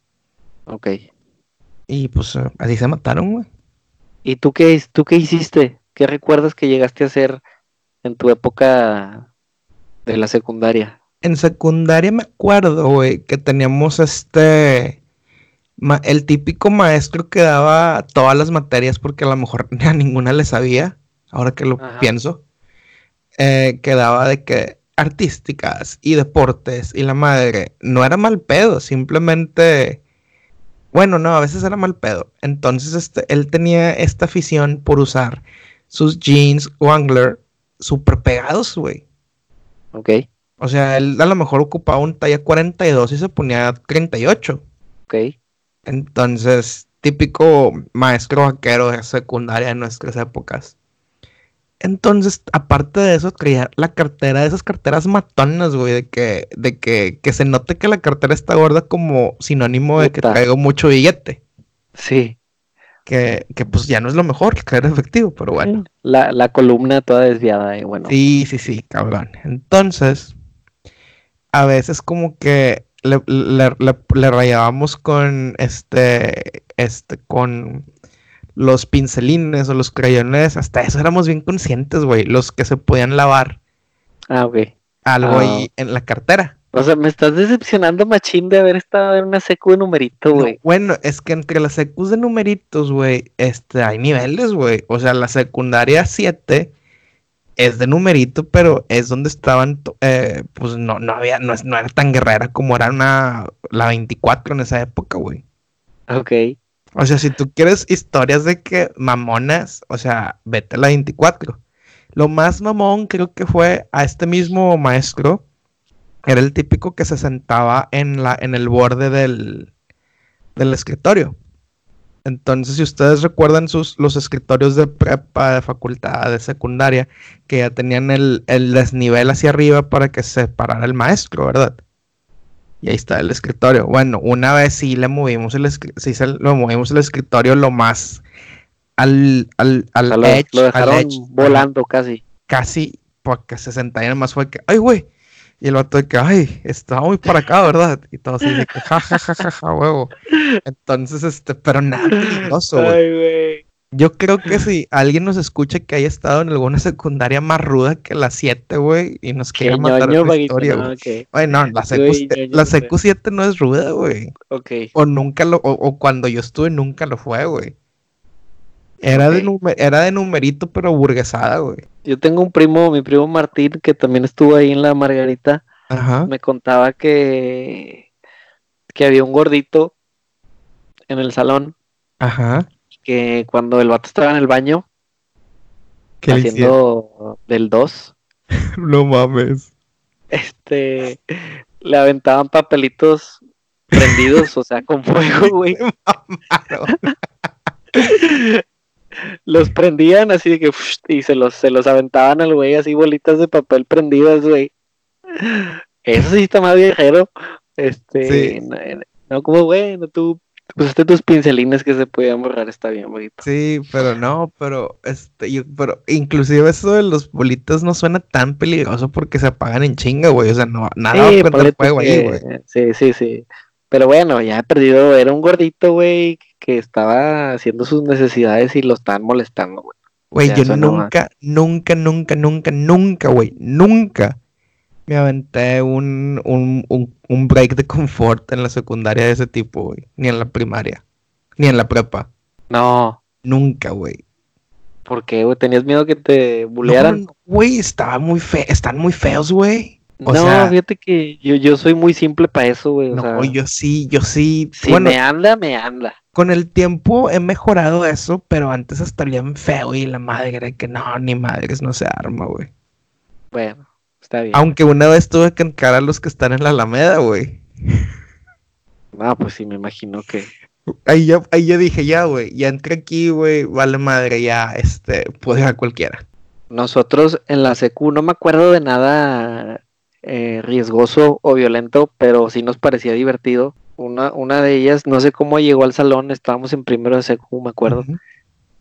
Ok. Y pues eh, así se mataron, güey. ¿Y tú qué, tú qué hiciste? ¿Qué recuerdas que llegaste a hacer en tu época de la secundaria? En secundaria me acuerdo, güey, que teníamos este. ma- el típico maestro que daba todas las materias porque a lo mejor a ninguna le sabía, ahora que lo Ajá. pienso. eh, que daba de que artísticas y deportes y la madre. No era mal pedo, simplemente. Bueno, no, a veces era mal pedo. Entonces, este, él tenía esta afición por usar sus jeans Wrangler super pegados, güey. Ok. O sea, él a lo mejor ocupaba un talla 42 y se ponía 38. Ok. Entonces, típico maestro vaquero de secundaria en nuestras épocas. Entonces, aparte de eso, traía la cartera, de esas carteras matonas, güey, de que, de que, que se note que la cartera está gorda como sinónimo de que Puta. traigo mucho billete. Sí. Que, que pues ya no es lo mejor, que era efectivo, pero bueno. La, la columna toda desviada, y bueno. Sí, sí, sí, cabrón. Entonces, a veces como que le, le- le- le rayábamos con este, este, con los pincelines o los crayones, hasta eso éramos bien conscientes, güey, los que se podían lavar Ah, ok. algo Ah. ahí en la cartera. O sea, me estás decepcionando, machín, de haber estado en una secu de numerito, No, güey. bueno, es que entre las secus de numeritos, güey, este, hay niveles, güey. O sea, la secundaria 7 es de numerito, pero es donde estaban, eh, pues no, no había, no, es- no era tan guerrera como era una, la 24 en esa época, güey. Ok. O sea, si tú quieres historias de que mamonas, o sea, vete a la 24. Lo más mamón creo que fue a este mismo maestro. Era el típico que se sentaba en la, en el borde del, del escritorio. Entonces, si ustedes recuerdan sus, los escritorios de prepa, de facultad, de secundaria, que ya tenían el, el desnivel hacia arriba para que se parara el maestro, ¿verdad? Y ahí está el escritorio. Bueno, una vez sí le movimos el, sí se lo movimos el escritorio lo más al, al, al O sea, lo, edge, lo al dejaron edge, ajá, volando casi. casi porque se sentaran más fue que, ay, güey. Y el vato de que, ay, estaba muy para acá, ¿verdad? Y todo así de que, ja, ja, ja, ja, ja, huevo. Entonces, este, pero nada peligroso, güey. Yo creo que si alguien nos escucha que haya estado en alguna secundaria más ruda que la 7, güey, y nos quiera matar ñoño, la Vaguito, historia, no, güey. ok. Ay, no, la secu, Güey, ñoño, la güey. secu 7 no es ruda, güey. Ok. O nunca lo, o, o cuando yo estuve nunca lo fue, güey. Era, de Ok. nume- era de numerito, pero burguesada, güey. Yo tengo un primo, mi primo Martín, que también estuvo ahí en la Margarita. Ajá. Me contaba que, que había un gordito en el salón Ajá. que cuando el vato estaba en el baño haciendo del 2, No mames. este, le aventaban papelitos prendidos, o sea, con fuego, güey. Los prendían así de que y se los, se los aventaban al güey así bolitas de papel prendidas, güey. Eso sí está más viajero. Este, Sí. no, no, como bueno, tú pusiste tus pincelines que se podían borrar, está bien, bonito. Sí, pero no, pero este, yo, pero inclusive eso de los bolitas no suena tan peligroso porque se apagan en chinga, güey. O sea, no, nada va a Sí, prender fuego ahí, güey. Sí, sí, sí. Pero bueno, ya he perdido, era un gordito, güey, que estaba haciendo sus necesidades y lo estaban molestando, güey. Yo no nunca, nunca, nunca, nunca, nunca, güey, nunca me aventé un, un, un, un break de confort en la secundaria de ese tipo, güey. Ni en la primaria, ni en la prepa. No, Nunca, güey. ¿por qué, güey? ¿Tenías miedo que te No, bullearan? Güey, estaba muy fe, están muy feos, güey. O no, sea- fíjate que yo, yo soy muy simple para eso, güey. No, sea, yo sí, yo sí. si bueno, me anda, me anda. con el tiempo he mejorado eso, pero antes hasta bien feo y la madre era que no, ni madres, no se arma, güey. Bueno, está bien. Aunque una vez tuve que encarar a los que están en la Alameda, güey. No, pues sí, me imagino que. Ahí ya, ahí ya dije, ya, güey, ya entré aquí, güey, vale madre, ya, este, puedo ir a cualquiera. Nosotros en la secu no me acuerdo de nada eh, riesgoso o violento, pero sí nos parecía divertido. Una, una de ellas, no sé cómo llegó al salón, estábamos en primero de secu, me acuerdo.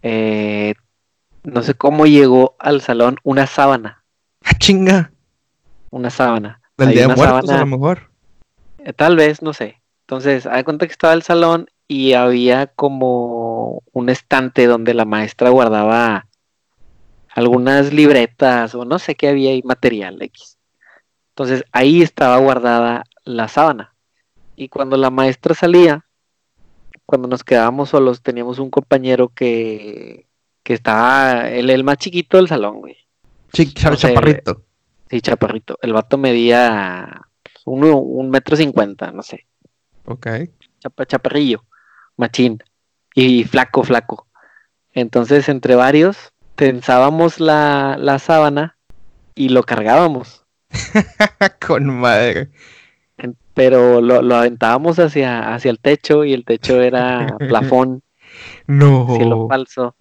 Eh, no sé cómo llegó al salón una sábana, Ah, chinga, una sábana. del Hay Día de a sábana- lo mejor. Eh, Tal vez, no sé. Entonces, de cuenta que estaba el salón y había como un estante donde la maestra guardaba algunas libretas o no sé qué había ahí, material X. Entonces, ahí estaba guardada la sábana. Y cuando la maestra salía, cuando nos quedábamos solos, teníamos un compañero que, que estaba, el, el más chiquito del salón, güey. No sé, chaparrito. Sí, chaparrito. El vato medía uno, un metro cincuenta, no sé. Ok. chapa- chaparrillo, machín, y flaco, flaco. Entonces, entre varios, tensábamos la, la sábana y lo cargábamos, Con madre. En- pero lo, lo aventábamos hacia, hacia el techo y el techo era plafón, No. cielo falso.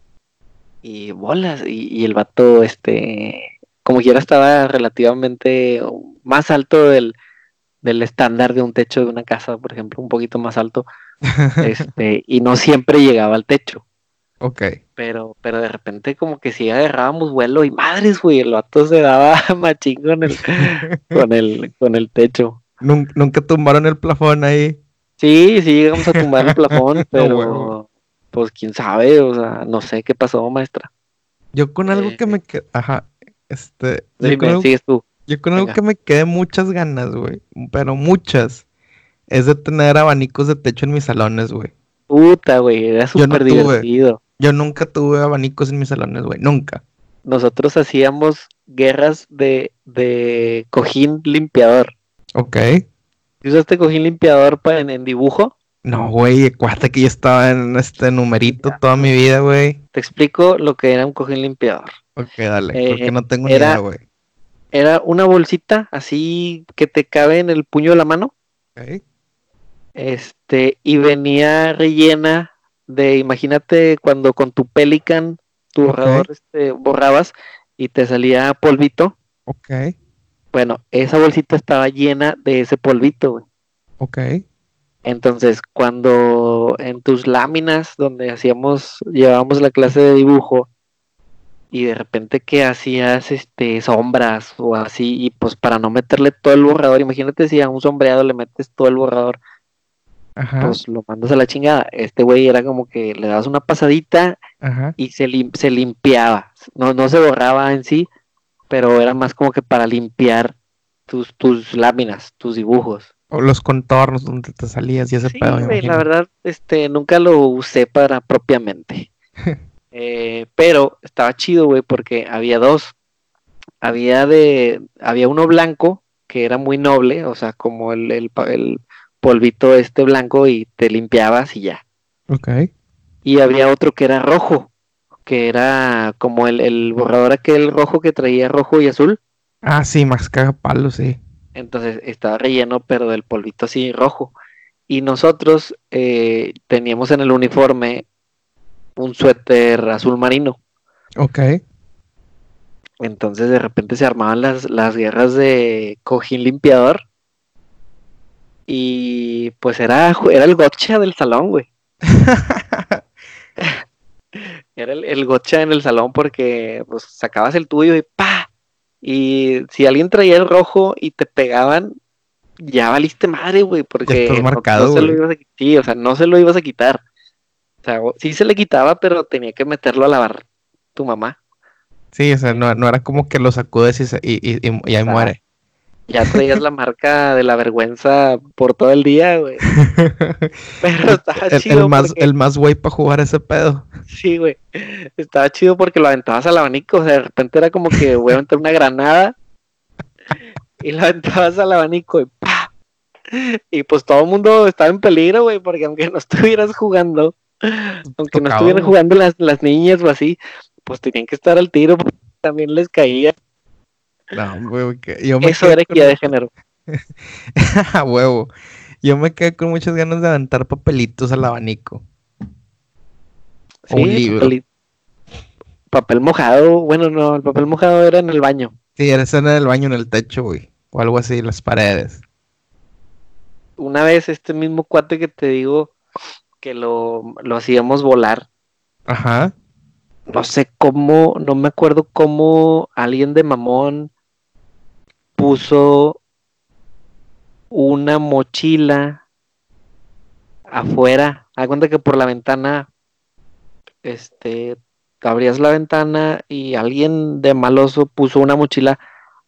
y bolas, y, y el vato, este, como quiera estaba relativamente más alto del, del estándar de un techo de una casa, por ejemplo, un poquito más alto, este, y no siempre llegaba al techo. Ok. Pero, pero de repente como que si agarrábamos vuelo y madres, güey, el vato se daba machín con el, con el, con el techo. ¿Nunca, nunca tumbaron el plafón ahí. Sí, sí llegamos a tumbar el plafón, pero pues quién sabe, o sea, no sé qué pasó, maestra. Yo con algo Eh, que me quedé. Ajá. Este. Yo con Dime, algo, sigues tú. yo con algo que me quedé muchas ganas, güey. Pero muchas. Es de tener abanicos de techo en mis salones, güey. Puta, güey, era no súper divertido. Yo nunca tuve abanicos en mis salones, güey. Nunca. Nosotros hacíamos guerras de, de cojín limpiador. Ok. ¿Sí ¿Usaste cojín limpiador pa- en, en dibujo? No, güey. Acuérdate que yo estaba en este numerito toda mi vida, güey. Te explico lo que era un cojín limpiador. Ok, dale. Eh, porque no tengo ni idea, güey. Era una bolsita así que te cabe en el puño de la mano. Ok. Este, y venía rellena de, imagínate cuando con tu Pelican, tu borrador, este, borrabas y te salía polvito. Ok. Bueno, esa bolsita estaba llena de ese polvito, güey. Ok. Entonces, cuando en tus láminas donde hacíamos, llevábamos la clase de dibujo y de repente que hacías este sombras o así, y pues para no meterle todo el borrador, imagínate si a un sombreado le metes todo el borrador, Ajá. pues lo mandas a la chingada. Este güey era como que le dabas una pasadita Ajá. y se, lim- se limpiaba. No, no se borraba en sí, pero era más como que para limpiar tus, tus láminas, tus dibujos. O los contornos donde te salías y ese Sí, pedo, güey, la verdad, este, nunca lo usé para propiamente. Eh, pero estaba chido, güey, porque había dos. Había de, había uno blanco que era muy noble, o sea, como el, el polvito este blanco y te limpiabas y ya. Ok. Y había otro que era rojo, que era como el, el borrador aquel rojo que traía rojo y azul. Ah, sí, más palo, sí. Entonces estaba relleno, pero del polvito así rojo. Y nosotros eh, teníamos en el uniforme un suéter azul marino. Ok. Entonces de repente se armaban las, las guerras de cojín limpiador. Y pues era, era el gotcha del salón, güey. Era el, el gotcha en el salón porque pues sacabas el tuyo y ¡pa! Y si alguien traía el rojo y te pegaban, ya valiste madre, güey, porque no- marcado, no, se lo ibas a sí, o sea, no se lo ibas a quitar. O sea, sí se le quitaba, pero tenía que meterlo a lavar tu mamá. Sí, o sea, no, no era como que lo sacudes y, se- y, y- y- ahí Ah. muere. Ya traías la marca de la vergüenza por todo el día, güey. Pero estaba el, chido el más, porque- el más güey para jugar ese pedo. Sí, güey. Estaba chido porque lo aventabas al abanico. O sea, de repente era como que voy a aventar una granada y lo aventabas al abanico y ¡pa! Y pues todo el mundo estaba en peligro, güey, porque aunque no estuvieras jugando, aunque no estuvieran jugando las, las niñas o así, pues tenían que estar al tiro porque también les caía. No, güey, yo me Eso era con- equidad de género. A huevo. Yo me quedé con muchas ganas de aventar papelitos al abanico. O un Sí, libro. papel, papel mojado. Bueno, no, el papel mojado era en el baño. Sí, era en el baño, en el techo, güey. O algo así, en las paredes. Una vez este mismo cuate que te digo que lo, lo hacíamos volar. Ajá. no sé cómo, no me acuerdo cómo alguien de mamón puso una mochila afuera. Haz cuenta que por la ventana, este, abrías la ventana y alguien de maloso puso una mochila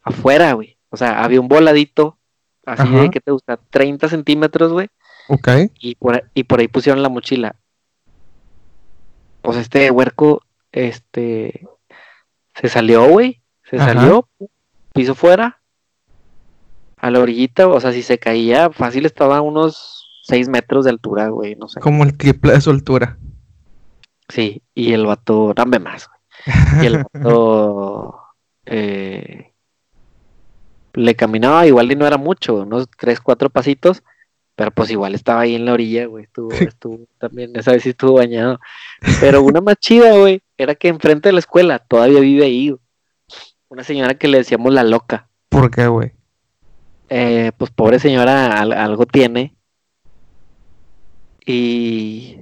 afuera, güey. O sea, había un voladito, así Ajá. de que te gusta, 30 centímetros, güey Ok. y por, y por ahí pusieron la mochila. Pues este huerco, este, se salió, güey, se Ajá. salió, piso fuera, a la orillita, o sea, si se caía, fácil estaba a unos 6 metros de altura, güey, no sé. Como el triple de su altura. Sí, y el vato, dame más, güey. Y el vato, eh, le caminaba, igual y no era mucho, unos 3, 4 pasitos, pero pues igual estaba ahí en la orilla, güey, estuvo, estuvo también, esa vez sí estuvo bañado. Pero una más chida, güey, era que enfrente de la escuela todavía vive ahí. Una señora que le decíamos la loca. ¿Por qué, güey? Eh, pues pobre señora, algo tiene. Y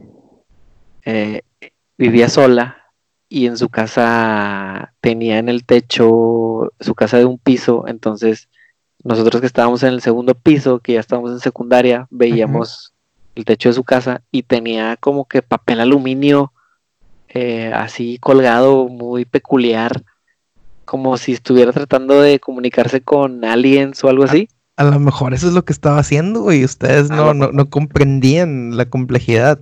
eh, vivía sola y en su casa tenía en el techo su casa de un piso, entonces nosotros que estábamos en el segundo piso, que ya estábamos en secundaria, veíamos el techo de su casa y tenía como que papel aluminio eh, así colgado, muy peculiar, como si estuviera tratando de comunicarse con aliens o algo así. A, lo mejor eso es lo que estaba haciendo y ustedes no, no, comprendían la complejidad.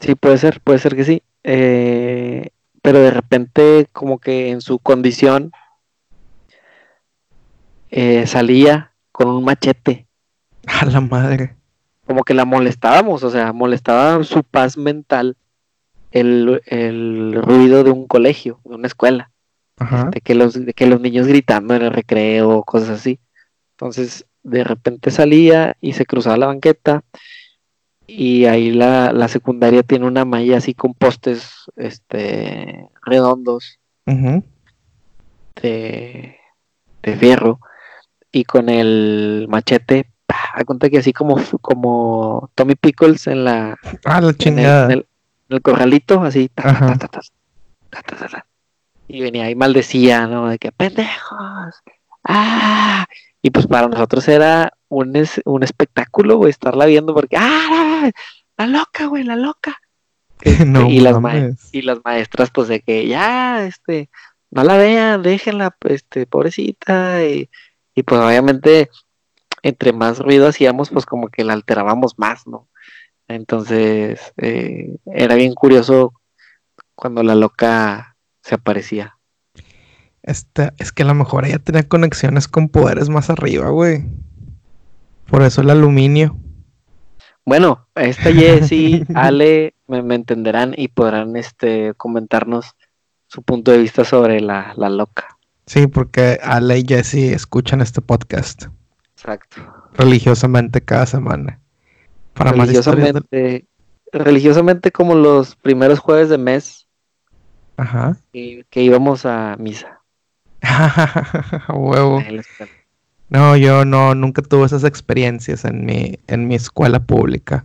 Sí, puede ser, puede ser que sí. Eh, pero de repente como que en su condición eh, salía con un machete. A la madre. Como que la molestábamos, o sea, molestaba su paz mental el, ruido de un colegio, de una escuela. De, que los, de que los niños gritando en el recreo, cosas así. Entonces, de repente salía y se cruzaba la banqueta y ahí la, la secundaria tiene una malla así con postes este redondos de, de fierro y con el machete a cuenta que así como como Tommy Pickles en la, ah, la. En, el, corralito así y venía ahí maldecía no de que pendejos ah y pues para nosotros era un, un espectáculo, güey, estarla viendo porque, ¡ah! La loca, güey, la loca. Este, y, las y las maestras, pues de que ya, este, no la vean, déjenla, este, pobrecita. Y, y pues obviamente, entre más ruido hacíamos, pues como que la alterábamos más, ¿no? Entonces, eh, era bien curioso cuando la loca se aparecía. Este, es que a lo mejor ella tenía conexiones con poderes más arriba, güey. Por eso el aluminio. Bueno, esta Jessie, Ale, me, entenderán y podrán este, comentarnos su punto de vista sobre la, loca. Sí, porque Ale y Jessie escuchan este podcast. Exacto. Religiosamente cada semana. Para religiosamente, religiosamente como los primeros jueves de mes. Ajá. que íbamos a misa. Huevo. No, yo no, nunca tuve esas experiencias en mi, en mi escuela pública.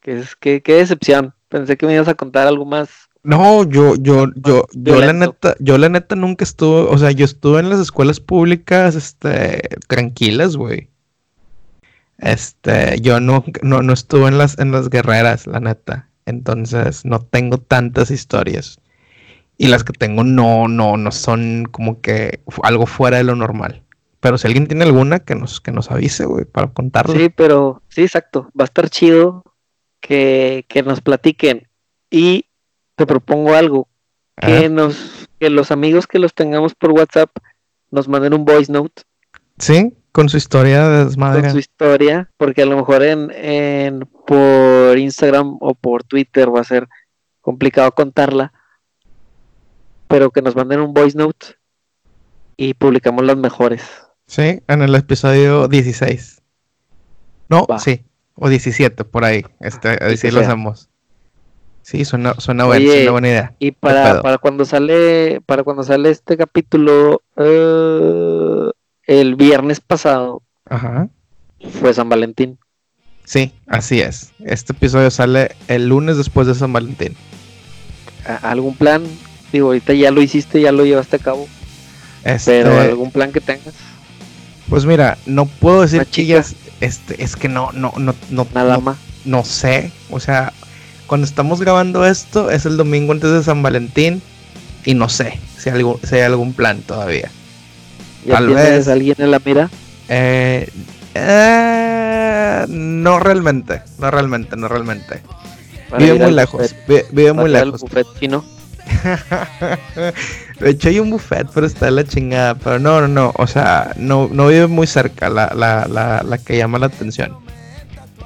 Qué, qué, qué decepción. Pensé que me ibas a contar algo más. No, yo, yo, yo, yo la neta, yo la neta nunca estuve, o sea, yo estuve en las escuelas públicas, este, tranquilas, güey. Este, yo no, no, no estuve en las, en las guerreras, la neta. Entonces, no tengo tantas historias. Y las que tengo no, no, no son como que algo fuera de lo normal. Pero si alguien tiene alguna, que nos, que nos avise, güey, para contarlo. Sí, pero sí, exacto. Va a estar chido que, nos platiquen. Y te propongo algo. Que nos, que los amigos que los tengamos por WhatsApp nos manden un voice note. Sí, con su historia de desmadre. Con su historia, porque a lo mejor en, en por Instagram o por Twitter va a ser complicado contarla. Pero que nos manden un voice note y publicamos las mejores. Sí, en el episodio 16. No, sí, o 17, por ahí. Este, así lo hacemos. Sí, suena, suena, buena idea. Y para, para cuando sale, para cuando sale este capítulo, eh, el viernes pasado, Ajá. fue San Valentín. Sí, así es. Este episodio sale el lunes después de San Valentín. ¿Algún plan? Digo, ahorita ya lo hiciste, ya lo llevaste a cabo. Este... Pero algún plan que tengas. Pues mira, no puedo decir chicas, este, es que no, no, no, no, nada más. No sé, o sea, cuando estamos grabando esto es el domingo antes de San Valentín y no sé si, algo, si hay algún plan todavía. ¿Ya Tal vez alguien en la mira? Eh, eh, no realmente, no realmente, no realmente. Vive muy lejos, vive, muy lejos. de hecho, hay un buffet, pero está la chingada. Pero no, no, no. O sea, no, no vive muy cerca la, la, la, la que llama la atención.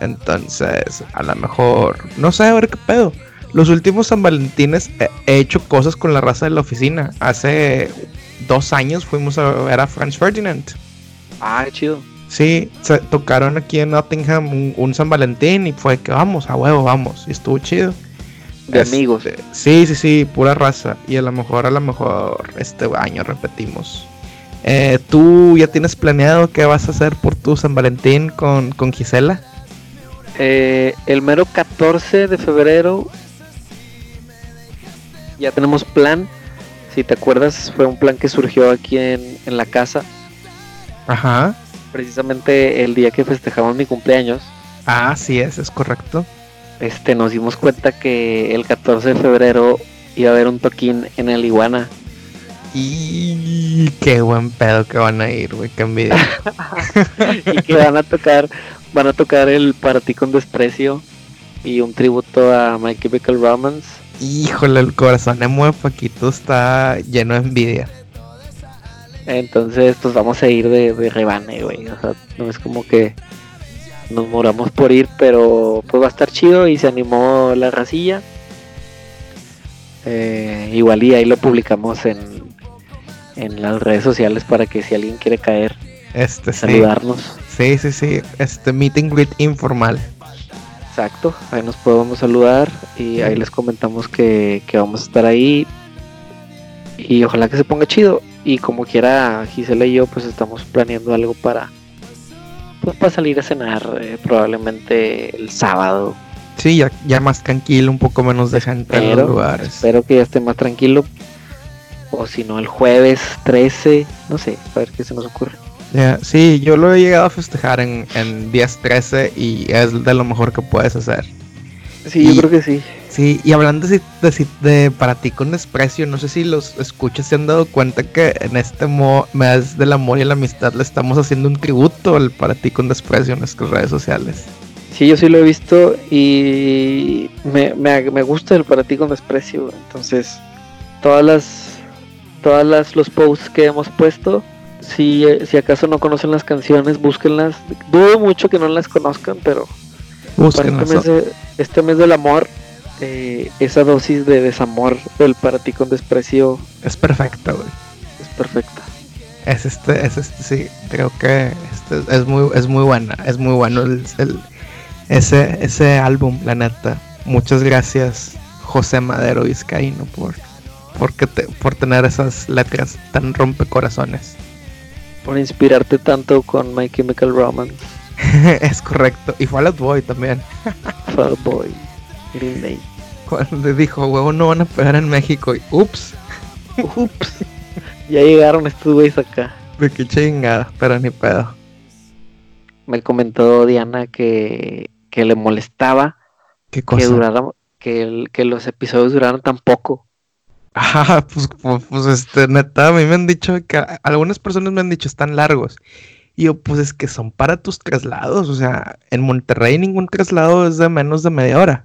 Entonces, a lo mejor, no sé, a ver qué pedo. Los últimos San Valentines he, hecho cosas con la raza de la oficina. Hace dos años fuimos a ver a Franz Ferdinand. Ah, chido. Sí, se tocaron aquí en Nottingham un, un, San Valentín y fue que vamos, a huevo, vamos. Y estuvo chido. de amigos. Este, sí, sí, sí, pura raza. Y a lo mejor, a lo mejor este año repetimos. Eh, ¿Tú ya tienes planeado qué vas a hacer por tu San Valentín con, con Gisela? Eh, el mero 14 de febrero ya tenemos plan. Si te acuerdas, fue un plan que surgió aquí en, en la casa. Ajá. Precisamente el día que festejamos mi cumpleaños. Ah, sí es, es correcto. Este, nos dimos cuenta que el 14 de febrero iba a haber un toquín en el Iguana. Y qué buen pedo que van a ir, güey, qué envidia. y que van a tocar, van a tocar el Para ti con desprecio y un tributo a My Chemical Romance. Híjole, el corazón de mueve Paquito está lleno de envidia. Entonces, pues vamos a ir de, de rebane, güey. O sea, no es como que nos moramos por ir, pero pues va a estar chido y se animó la racilla. Eh, igual y ahí lo publicamos en, en las redes sociales para que si alguien quiere caer, Este saludarnos. Sí, sí, sí. Este meeting greet informal. Exacto, ahí nos podemos saludar y ahí les comentamos que, que vamos a estar ahí. Y ojalá que se ponga chido. Y como quiera, Gisela y yo pues estamos planeando algo para pues para salir a cenar eh, probablemente el sábado. Sí, ya, ya más tranquilo, un poco menos de gente en los lugares. espero que ya esté más tranquilo. O si no, el jueves 13, no sé, a ver qué se nos ocurre. Ya, sí, yo lo he llegado a festejar en, en días 13 y es de lo mejor que puedes hacer. Sí, Y- yo creo que sí. Sí, y hablando de, de, de para ti con desprecio, no sé si los escuchas se han dado cuenta que en este mo- mes del amor y la amistad le estamos haciendo un tributo al para ti con desprecio en nuestras redes sociales. Sí, yo sí lo he visto y me, me, me gusta el para ti con desprecio. Entonces, todas las todas las los posts que hemos puesto, si, eh, si acaso no conocen las canciones, búsquenlas. Dudo mucho que no las conozcan, pero para este mes, de- este mes del amor, eh, esa dosis de desamor del para ti con desprecio Es perfecta, güey. es perfecta. Es este, es este, sí, creo que este es muy, es muy buena, es muy bueno el, el- ese, ese álbum, la neta. Muchas gracias, José Madero Vizcaíno, por, por, te- por tener esas letras tan rompecorazones. Por inspirarte tanto con My Chemical Romance, es correcto. Y Fall Out Boy también. Fall Out Boy, Green Day. Cuando dijo, huevo, no van a pegar en México. Y ups, Ups, ya llegaron estos güeyes acá. de qué chingada, pero ni pedo. me comentó Diana que, que le molestaba Qué que durara, que, el- que los episodios duraran tan poco. Ah, pues, pues, pues, este, neta, a mí me han dicho que algunas personas me han dicho están largos. Y yo, pues es que son para tus traslados. O sea, en Monterrey ningún traslado es de menos de media hora.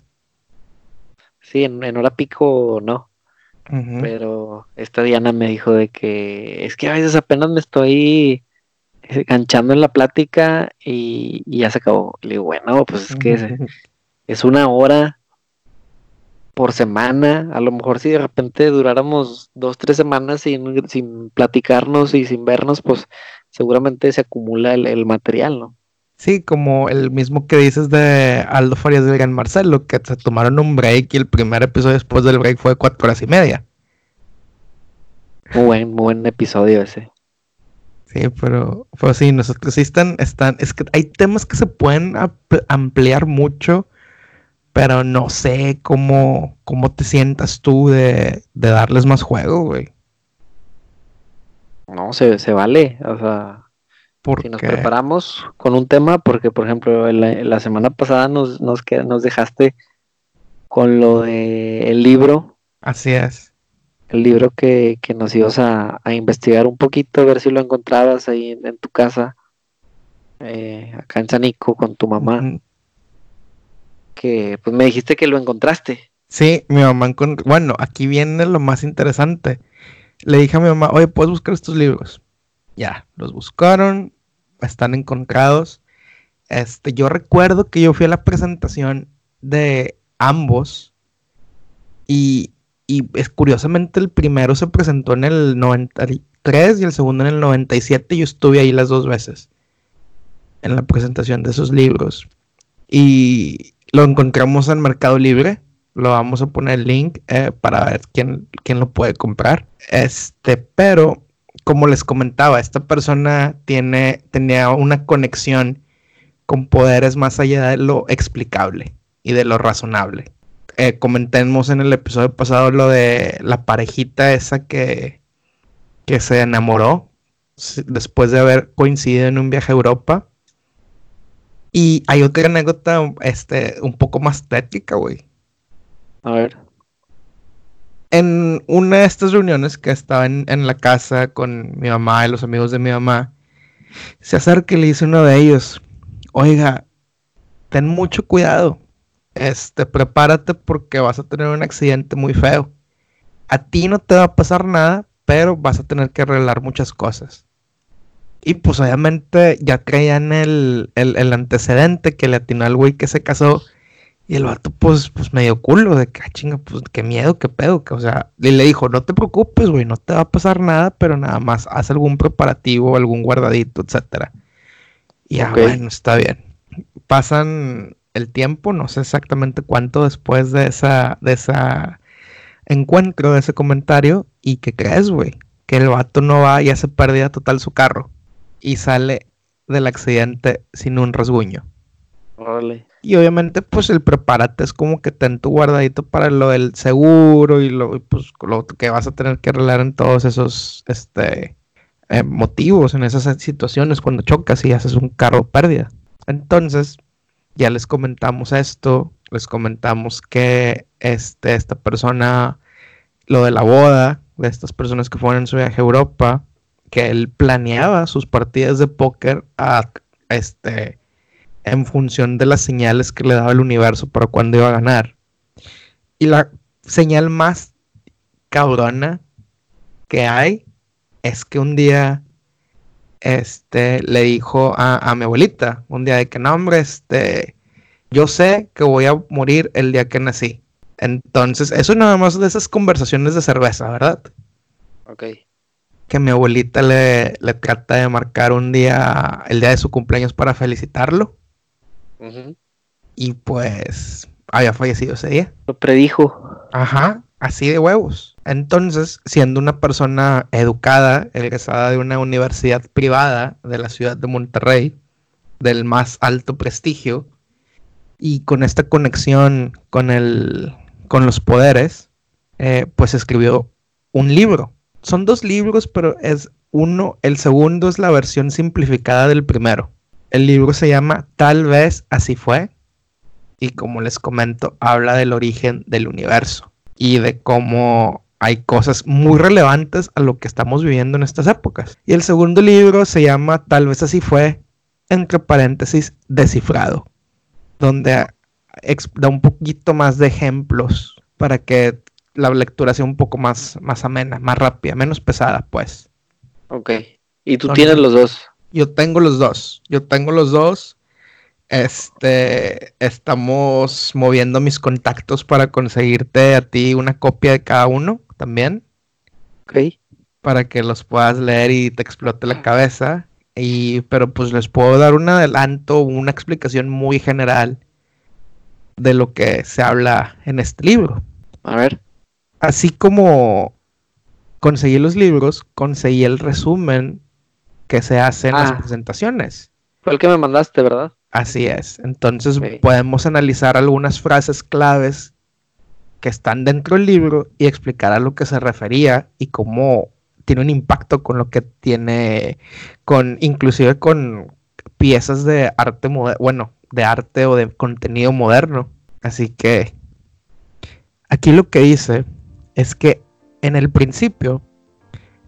Sí, en, en hora pico no, pero esta Diana me dijo de que es que a veces apenas me estoy enganchando en la plática y, y ya se acabó. Le digo, bueno, pues es que es, es una hora por semana. A lo mejor si de repente duráramos dos, tres semanas sin, sin platicarnos y sin vernos, pues seguramente se acumula el, el material, ¿no? Sí, como el mismo que dices de Aldo Farias del Gran Marcelo, que se tomaron un break y el primer episodio después del break fue de cuatro horas y media. Muy buen, muy buen episodio ese. Sí, pero, pero sí, nosotros sí están, están, es que hay temas que se pueden ampliar mucho, pero no sé cómo, cómo te sientas tú de, de darles más juego, güey. No, se, se vale. O sea, Porque, si nos preparamos con un tema, porque por ejemplo, la, semana pasada nos, nos, qued- nos dejaste con lo de el libro, así es. el libro que, que nos ibas a, a investigar un poquito, a ver si lo encontrabas ahí en, en tu casa, eh, acá en Sanico con tu mamá. Que pues me dijiste que lo encontraste. Sí, mi mamá Bueno, aquí viene lo más interesante. Le dije a mi mamá, oye, ¿puedes buscar estos libros? Ya, los buscaron, están encontrados. Este, yo recuerdo que yo fui a la presentación de ambos y, y es curiosamente el primero se presentó en el 93 y el segundo en el 97 y yo estuve ahí las dos veces en la presentación de esos libros y lo encontramos en Mercado Libre Lo vamos a poner el link eh, para ver quién, quién lo puede comprar. Este, pero como les comentaba, esta persona tiene, tenía una conexión con poderes más allá de lo explicable y de lo razonable. Eh, comentemos en el episodio pasado lo de la parejita esa que, que se enamoró después de haber coincidido en un viaje a Europa. Y hay otra anécdota este, un poco más tétrica, güey. A ver. En una de estas reuniones que estaba en, la casa con mi mamá y los amigos de mi mamá, se acerca y le dice uno de ellos, oiga, ten mucho cuidado, este, prepárate porque vas a tener un accidente muy feo. A ti no te va a pasar nada, pero vas a tener que arreglar muchas cosas. Y pues obviamente ya traían el, el, antecedente que le atinó al güey que se casó. Y el vato, pues, pues medio culo, de que, ah, chinga, pues qué miedo, qué pedo. Que, o sea, y le dijo, no te preocupes, güey, no te va a pasar nada, pero nada más haz algún preparativo, algún guardadito, etcétera. Y ya, bueno, está bien. Pasan el tiempo, no sé exactamente cuánto después de esa, de esa encuentro, de ese comentario. ¿Y qué crees, güey? Que el vato no va y hace pérdida total su carro y sale del accidente sin un rasguño. Y obviamente, pues el prepárate es como que ten tu guardadito para lo del seguro y lo, pues, lo que vas a tener que arreglar en todos esos este, eh, motivos, en esas situaciones cuando chocas y haces un carro pérdida. Entonces, ya les comentamos esto, les comentamos que este, esta persona, lo de la boda, de estas personas que fueron en su viaje a Europa, que él planeaba sus partidas de póker a, este, en función de las señales que le daba el universo para cuándo iba a ganar. Y la señal más cabrona que hay es que un día este, le dijo a, mi abuelita, un día de que no, hombre, este, yo sé que voy a morir el día que nací. Entonces, eso nada más de esas conversaciones de cerveza, ¿verdad? Ok que mi abuelita le, trata de marcar un día, el día de su cumpleaños para felicitarlo. Y pues había fallecido ese día. Lo predijo. Ajá, así de huevos. Entonces, siendo una persona educada, egresada de una universidad privada de la ciudad de Monterrey, del más alto prestigio, y con esta conexión con, el, con los poderes, eh, pues escribió un libro son dos libros, pero es uno, el segundo es la versión simplificada del primero. El libro se llama Tal vez así fue y como les comento, habla del origen del universo y de cómo hay cosas muy relevantes a lo que estamos viviendo en estas épocas. Y el segundo libro se llama Tal vez así fue, entre paréntesis, descifrado, donde da un poquito más de ejemplos para que la lectura sea un poco más, más amena, más rápida, menos pesada, pues. Ok. ¿Y tú tienes los dos? Yo tengo los dos. Yo tengo los dos. Este, estamos moviendo mis contactos para conseguirte a ti una copia de cada uno también. Ok. Para que los puedas leer y te explote la cabeza. Y, pero pues les puedo dar un adelanto, una explicación muy general de lo que se habla en este libro. A ver así como conseguí los libros, conseguí el resumen que se hace en las ah. presentaciones. Fue el que me mandaste, ¿verdad? Así es. Entonces podemos analizar algunas frases claves que están dentro del libro y explicar a lo que se refería y cómo tiene un impacto con lo que tiene, con inclusive con piezas de arte bueno, de arte o de contenido moderno. Así que aquí lo que dice es que en el principio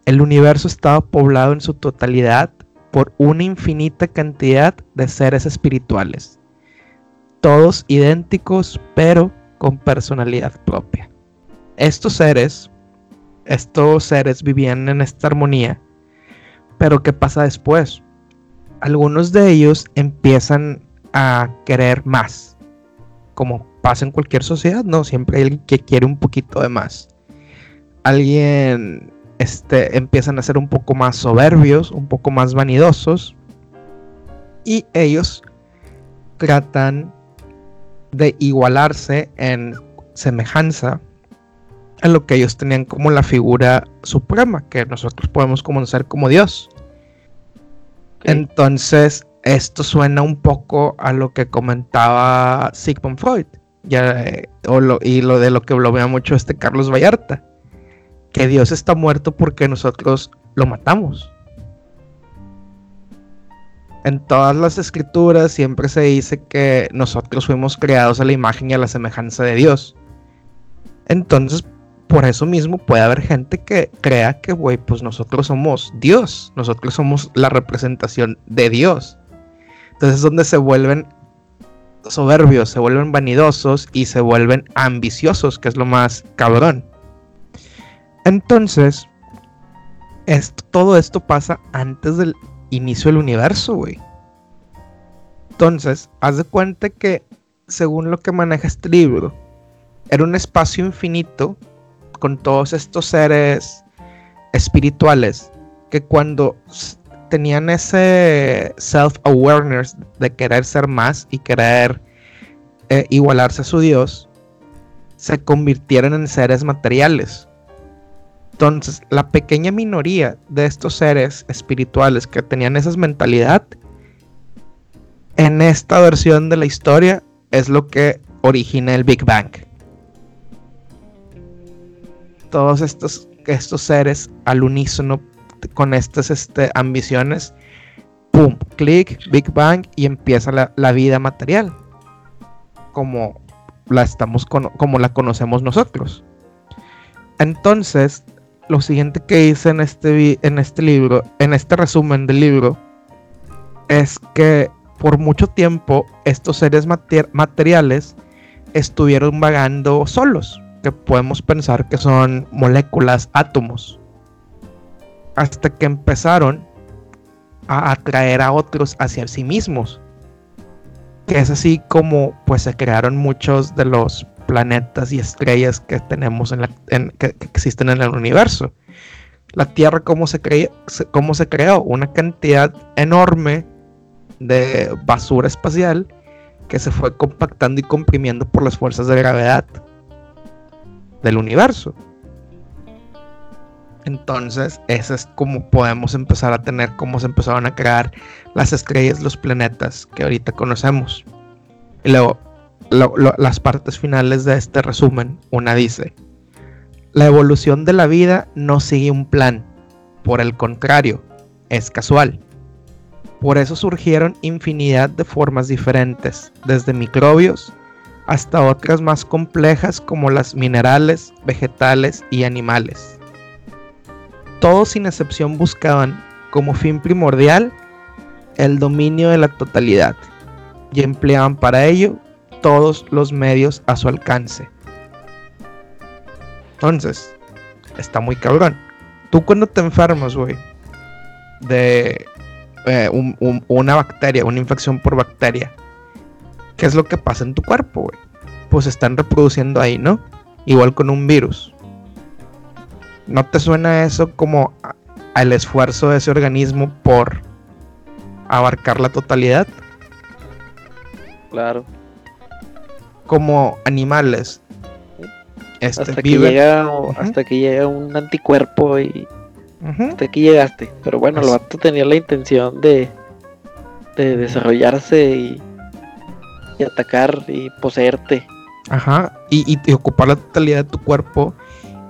el universo estaba poblado en su totalidad por una infinita cantidad de seres espirituales, todos idénticos pero con personalidad propia. Estos seres, estos seres vivían en esta armonía, pero ¿qué pasa después? Algunos de ellos empiezan a querer más, como pasa en cualquier sociedad, ¿no? Siempre hay alguien que quiere un poquito de más alguien este, empiezan a ser un poco más soberbios, un poco más vanidosos, y ellos tratan de igualarse en semejanza a lo que ellos tenían como la figura suprema, que nosotros podemos conocer como Dios. Entonces, esto suena un poco a lo que comentaba Sigmund Freud, ya, eh, y lo de lo que lo vea mucho este Carlos Vallarta, que Dios está muerto porque nosotros lo matamos. En todas las escrituras siempre se dice que nosotros fuimos creados a la imagen y a la semejanza de Dios. Entonces, por eso mismo puede haber gente que crea que, güey, pues nosotros somos Dios, nosotros somos la representación de Dios. Entonces es donde se vuelven soberbios, se vuelven vanidosos y se vuelven ambiciosos, que es lo más cabrón. Entonces, todo esto pasa antes del inicio del universo, güey. Entonces, haz de cuenta que, según lo que maneja este libro, era un espacio infinito con todos estos seres espirituales que cuando tenían ese self-awareness de querer ser más y querer eh, igualarse a su Dios, se convirtieron en seres materiales. Entonces, la pequeña minoría de estos seres espirituales que tenían esa mentalidad, en esta versión de la historia es lo que origina el Big Bang todos estos, estos seres al unísono con estas este, ambiciones, ¡pum! Clic, Big Bang y empieza la, vida material. Como la, estamos como la conocemos nosotros. Entonces, lo siguiente que hice en este, en este libro, en este resumen del libro, es que por mucho tiempo estos seres materiales estuvieron vagando solos que podemos pensar que son moléculas, átomos, hasta que empezaron a atraer a otros hacia sí mismos. Que es así como pues se crearon muchos de los planetas y estrellas que tenemos en, la, que, existen en el universo. La Tierra, ¿cómo se, ¿cómo se creó? Una cantidad enorme de basura espacial que se fue compactando y comprimiendo por las fuerzas de gravedad del universo. Entonces, eso es como podemos empezar a tener cómo se empezaron a crear las estrellas, los planetas que ahorita conocemos. Y luego, las partes finales de este resumen, una dice, la evolución de la vida no sigue un plan, por el contrario, es casual. Por eso surgieron infinidad de formas diferentes, desde microbios hasta otras más complejas como las minerales, vegetales y animales. Todos sin excepción buscaban como fin primordial el dominio de la totalidad y empleaban para ello todos los medios a su alcance. Entonces, está muy cabrón. Tú cuando te enfermas, güey, de eh, una bacteria, una infección por bacteria, ¿qué es lo que pasa en tu cuerpo, güey? Pues están reproduciendo ahí, ¿no? Igual con un virus. ¿No te suena eso como al esfuerzo de ese organismo por abarcar la totalidad? Claro. Como animales. Este, hasta, que llega, hasta que llega un anticuerpo y hasta aquí llegaste. Pero bueno, el vato tenía la intención de, de desarrollarse y atacar y poseerte. Ajá, y, ocupar la totalidad de tu cuerpo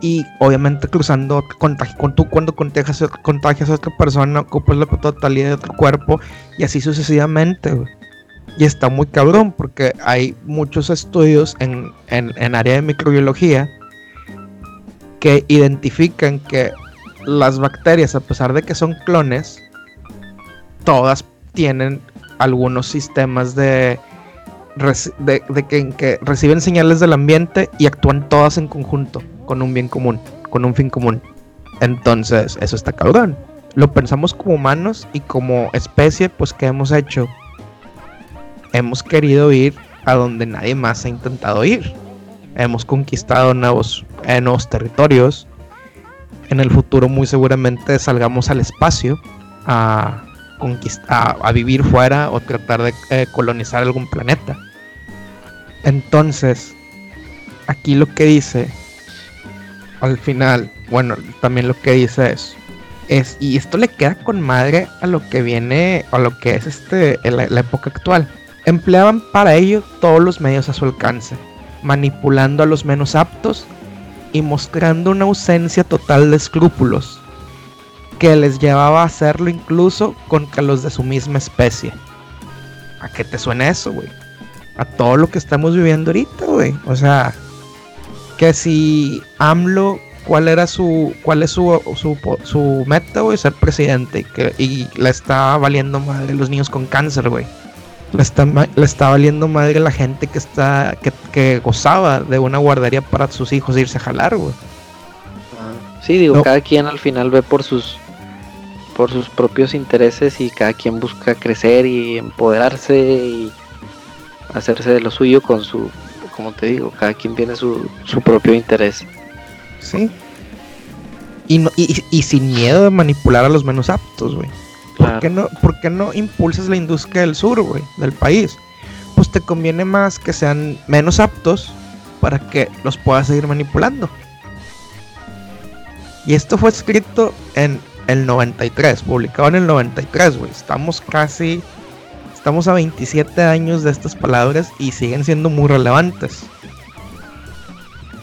y obviamente cruzando contagio, con tú cuando contagias, contagias a otra persona ocupas la totalidad de tu cuerpo y así sucesivamente y está muy cabrón porque hay muchos estudios en, en, en área de microbiología que identifican que las bacterias a pesar de que son clones todas tienen algunos sistemas de de, que, reciben señales del ambiente y actúan todas en conjunto, con un bien común, con un fin común. Entonces, eso está cabrón. Lo pensamos como humanos y como especie, pues, ¿qué hemos hecho? Hemos querido ir a donde nadie más ha intentado ir. Hemos conquistado nuevos, eh, nuevos territorios. En el futuro, muy seguramente, salgamos al espacio a conquistar, a, vivir fuera o tratar de eh, colonizar algún planeta. Entonces, aquí lo que dice, al final, bueno, también lo que dice es, es, y esto le queda con madre a lo que viene, a lo que es este, la, la época actual. Empleaban para ello todos los medios a su alcance, manipulando a los menos aptos y mostrando una ausencia total de escrúpulos, que les llevaba a hacerlo incluso contra los de su misma especie. ¿A qué te suena eso, güey? A todo lo que estamos viviendo ahorita, güey. O sea, que si AMLO, ¿cuál era su, cuál es su, su, su meta, güey? Ser presidente. Y, le está valiendo madre los niños con cáncer, güey. Le está, le está valiendo madre la gente que está que, que gozaba de una guardería para sus hijos irse a jalar, güey. Sí, digo, No. cada quien al final ve por sus por sus propios intereses y cada quien busca crecer y empoderarse y hacerse de lo suyo con su, como te digo, cada quien tiene su, su propio interés. Sí. Y, no, y, y sin miedo de manipular a los menos aptos, güey. ¿Por, qué no, ¿Por qué no impulsas la industria del sur, güey? Del país. Pues te conviene más que sean menos aptos para que los puedas seguir manipulando. Y esto fue escrito en el 93, publicado en el 93, güey. Estamos casi... Estamos a 27 años de estas palabras y siguen siendo muy relevantes.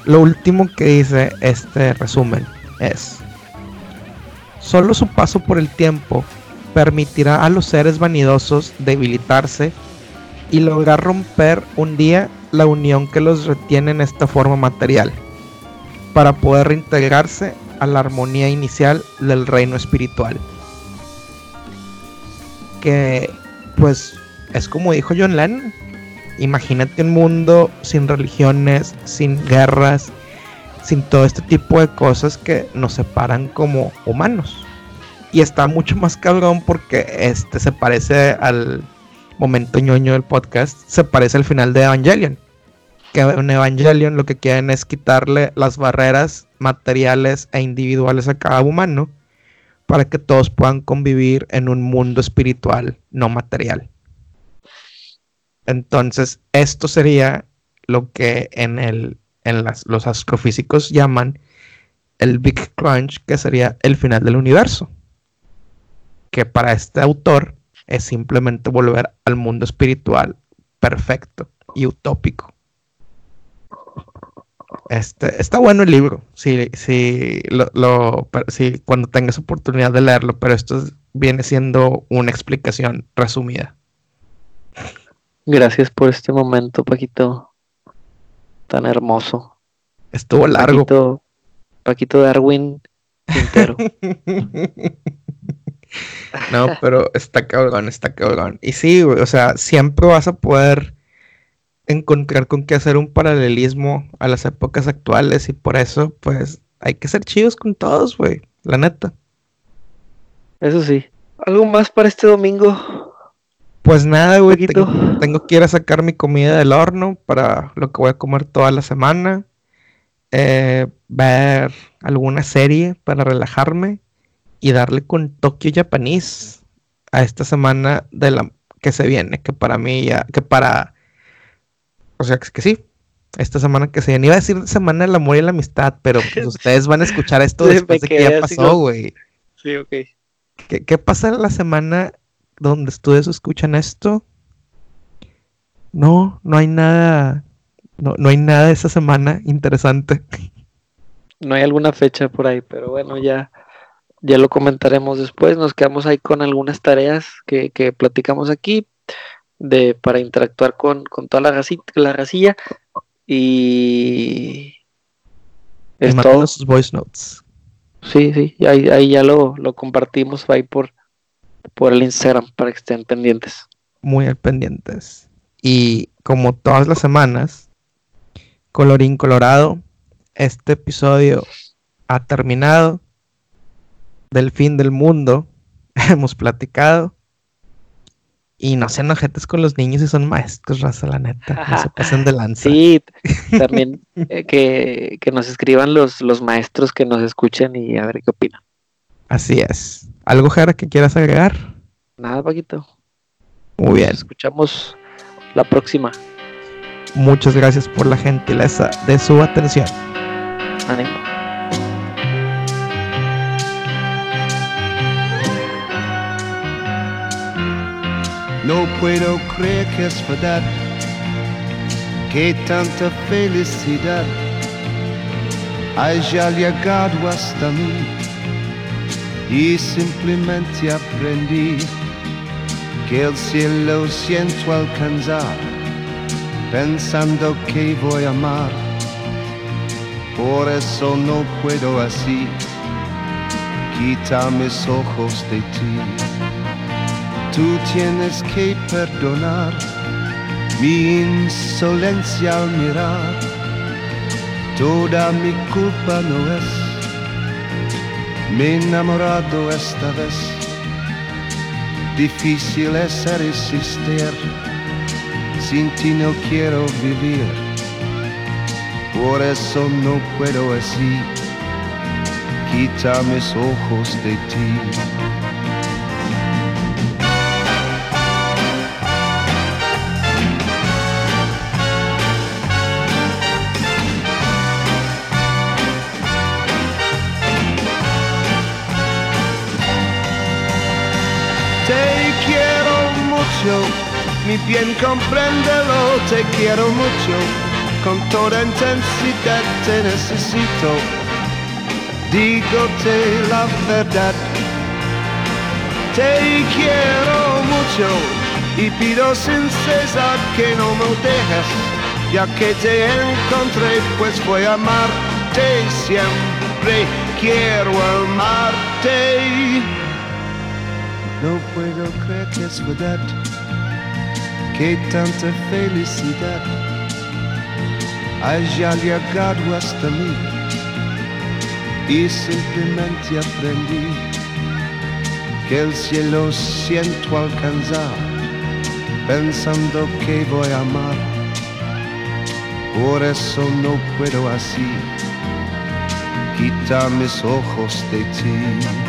Lo último que dice este resumen es, solo su paso por el tiempo permitirá a los seres vanidosos debilitarse y lograr romper un día la unión que los retiene en esta forma material, para poder reintegrarse a la armonía inicial del reino espiritual. Que pues es como dijo John Lennon, imagínate un mundo sin religiones, sin guerras, sin todo este tipo de cosas que nos separan como humanos. Y está mucho más cabrón porque este se parece al momento ñoño del podcast, se parece al final de Evangelion. Que en Evangelion lo que quieren es quitarle las barreras materiales e individuales a cada humano para que todos puedan convivir en un mundo espiritual no material. Entonces, esto sería lo que en, el, en las, los astrofísicos llaman el Big Crunch, que sería el final del universo. Que para este autor es simplemente volver al mundo espiritual perfecto y utópico. Este, está bueno el libro, si, si, lo, lo, si cuando tengas oportunidad de leerlo, pero esto es- viene siendo una explicación resumida. Gracias por este momento, Paquito, tan hermoso. Estuvo largo. Paquito, Paquito Darwin Quintero. No, pero está cabrón, está cabrón. Y sí, güey, o sea, siempre vas a poder encontrar con qué hacer un paralelismo a las épocas actuales y por eso, pues, hay que ser chidos con todos, güey, la neta. Eso sí. ¿Algo más para este domingo? Pues nada, güey, tengo, tengo que ir a sacar mi comida del horno para lo que voy a comer toda la semana. Eh, ver alguna serie para relajarme y darle con Tokyo Japanese a esta semana de la que se viene, que para mí ya, que para, o sea, que, que sí, esta semana que se viene, iba a decir semana del amor y la amistad, pero pues ustedes van a escuchar esto después de que ya pasó, güey. Sí, ok. ¿Qué, qué pasa en la semana donde ustedes escuchan esto? No, no hay nada, no, no hay nada esa semana interesante. No hay alguna fecha por ahí, pero bueno, ya, ya lo comentaremos después. Nos quedamos ahí con algunas tareas que, que platicamos aquí de, para interactuar con, con toda la, racita, la racilla. Y Y es todo. mándenos sus voice notes. Sí, sí, ahí, ahí ya lo, lo compartimos ahí por, por el Instagram para que estén pendientes. Muy al pendientes. Y como todas las semanas, colorín colorado, este episodio ha terminado. Del fin del mundo hemos platicado. Y no sean ojetes con los niños y son maestros, raza, la neta. No se pasen de lanza. Sí, también eh, que, que nos escriban los, los maestros que nos escuchen y a ver qué opinan. Así es. ¿Algo, Jara, que quieras agregar? Nada, Paquito. Muy bien. Nos escuchamos la próxima. Muchas gracias por la gentileza de su atención. No puedo creer que es verdad, que tanta felicidad haya llegado hasta mí y simplemente aprendí que el cielo siento alcanzar, pensando que voy a amar. Por eso no puedo así, quita mis ojos de ti. Tú tienes que perdonar mi insolencia al mirar. Toda mi culpa no es, me he enamorado esta vez Difícil es resistir, sin ti no quiero vivir, por eso no puedo así, quita mis ojos de ti. Mi bien compréndelo, te quiero mucho, con toda intensidad te necesito, dígote la verdad, te quiero mucho y pido sin cesar que no me dejes, ya que te encontré pues voy a amarte siempre, quiero amarte. No puedo creer que es verdad que tanta felicidad haya llegado hasta mí. Y simplemente aprendí que el cielo siento alcanzar pensando que voy a amar. Por eso no puedo así quitar mis ojos de ti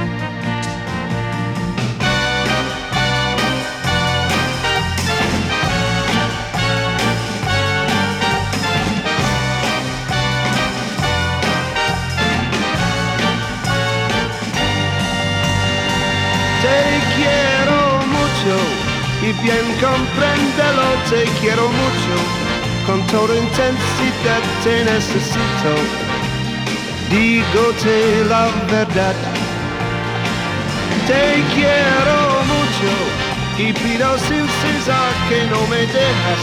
y bien compréndelo, te quiero mucho, con toda intensidad te necesito, dígote la verdad, te quiero mucho y pido sin cesar que no me dejas,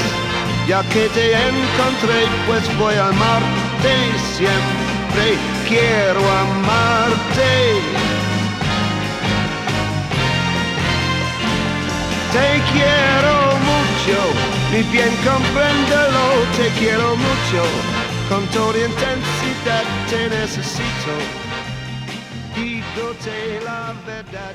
ya que te encontré pues voy a amarte siempre, quiero amarte. Te quiero mucho, mi bien compréndelo, te quiero mucho, con toda intensidad te necesito, dígote la verdad.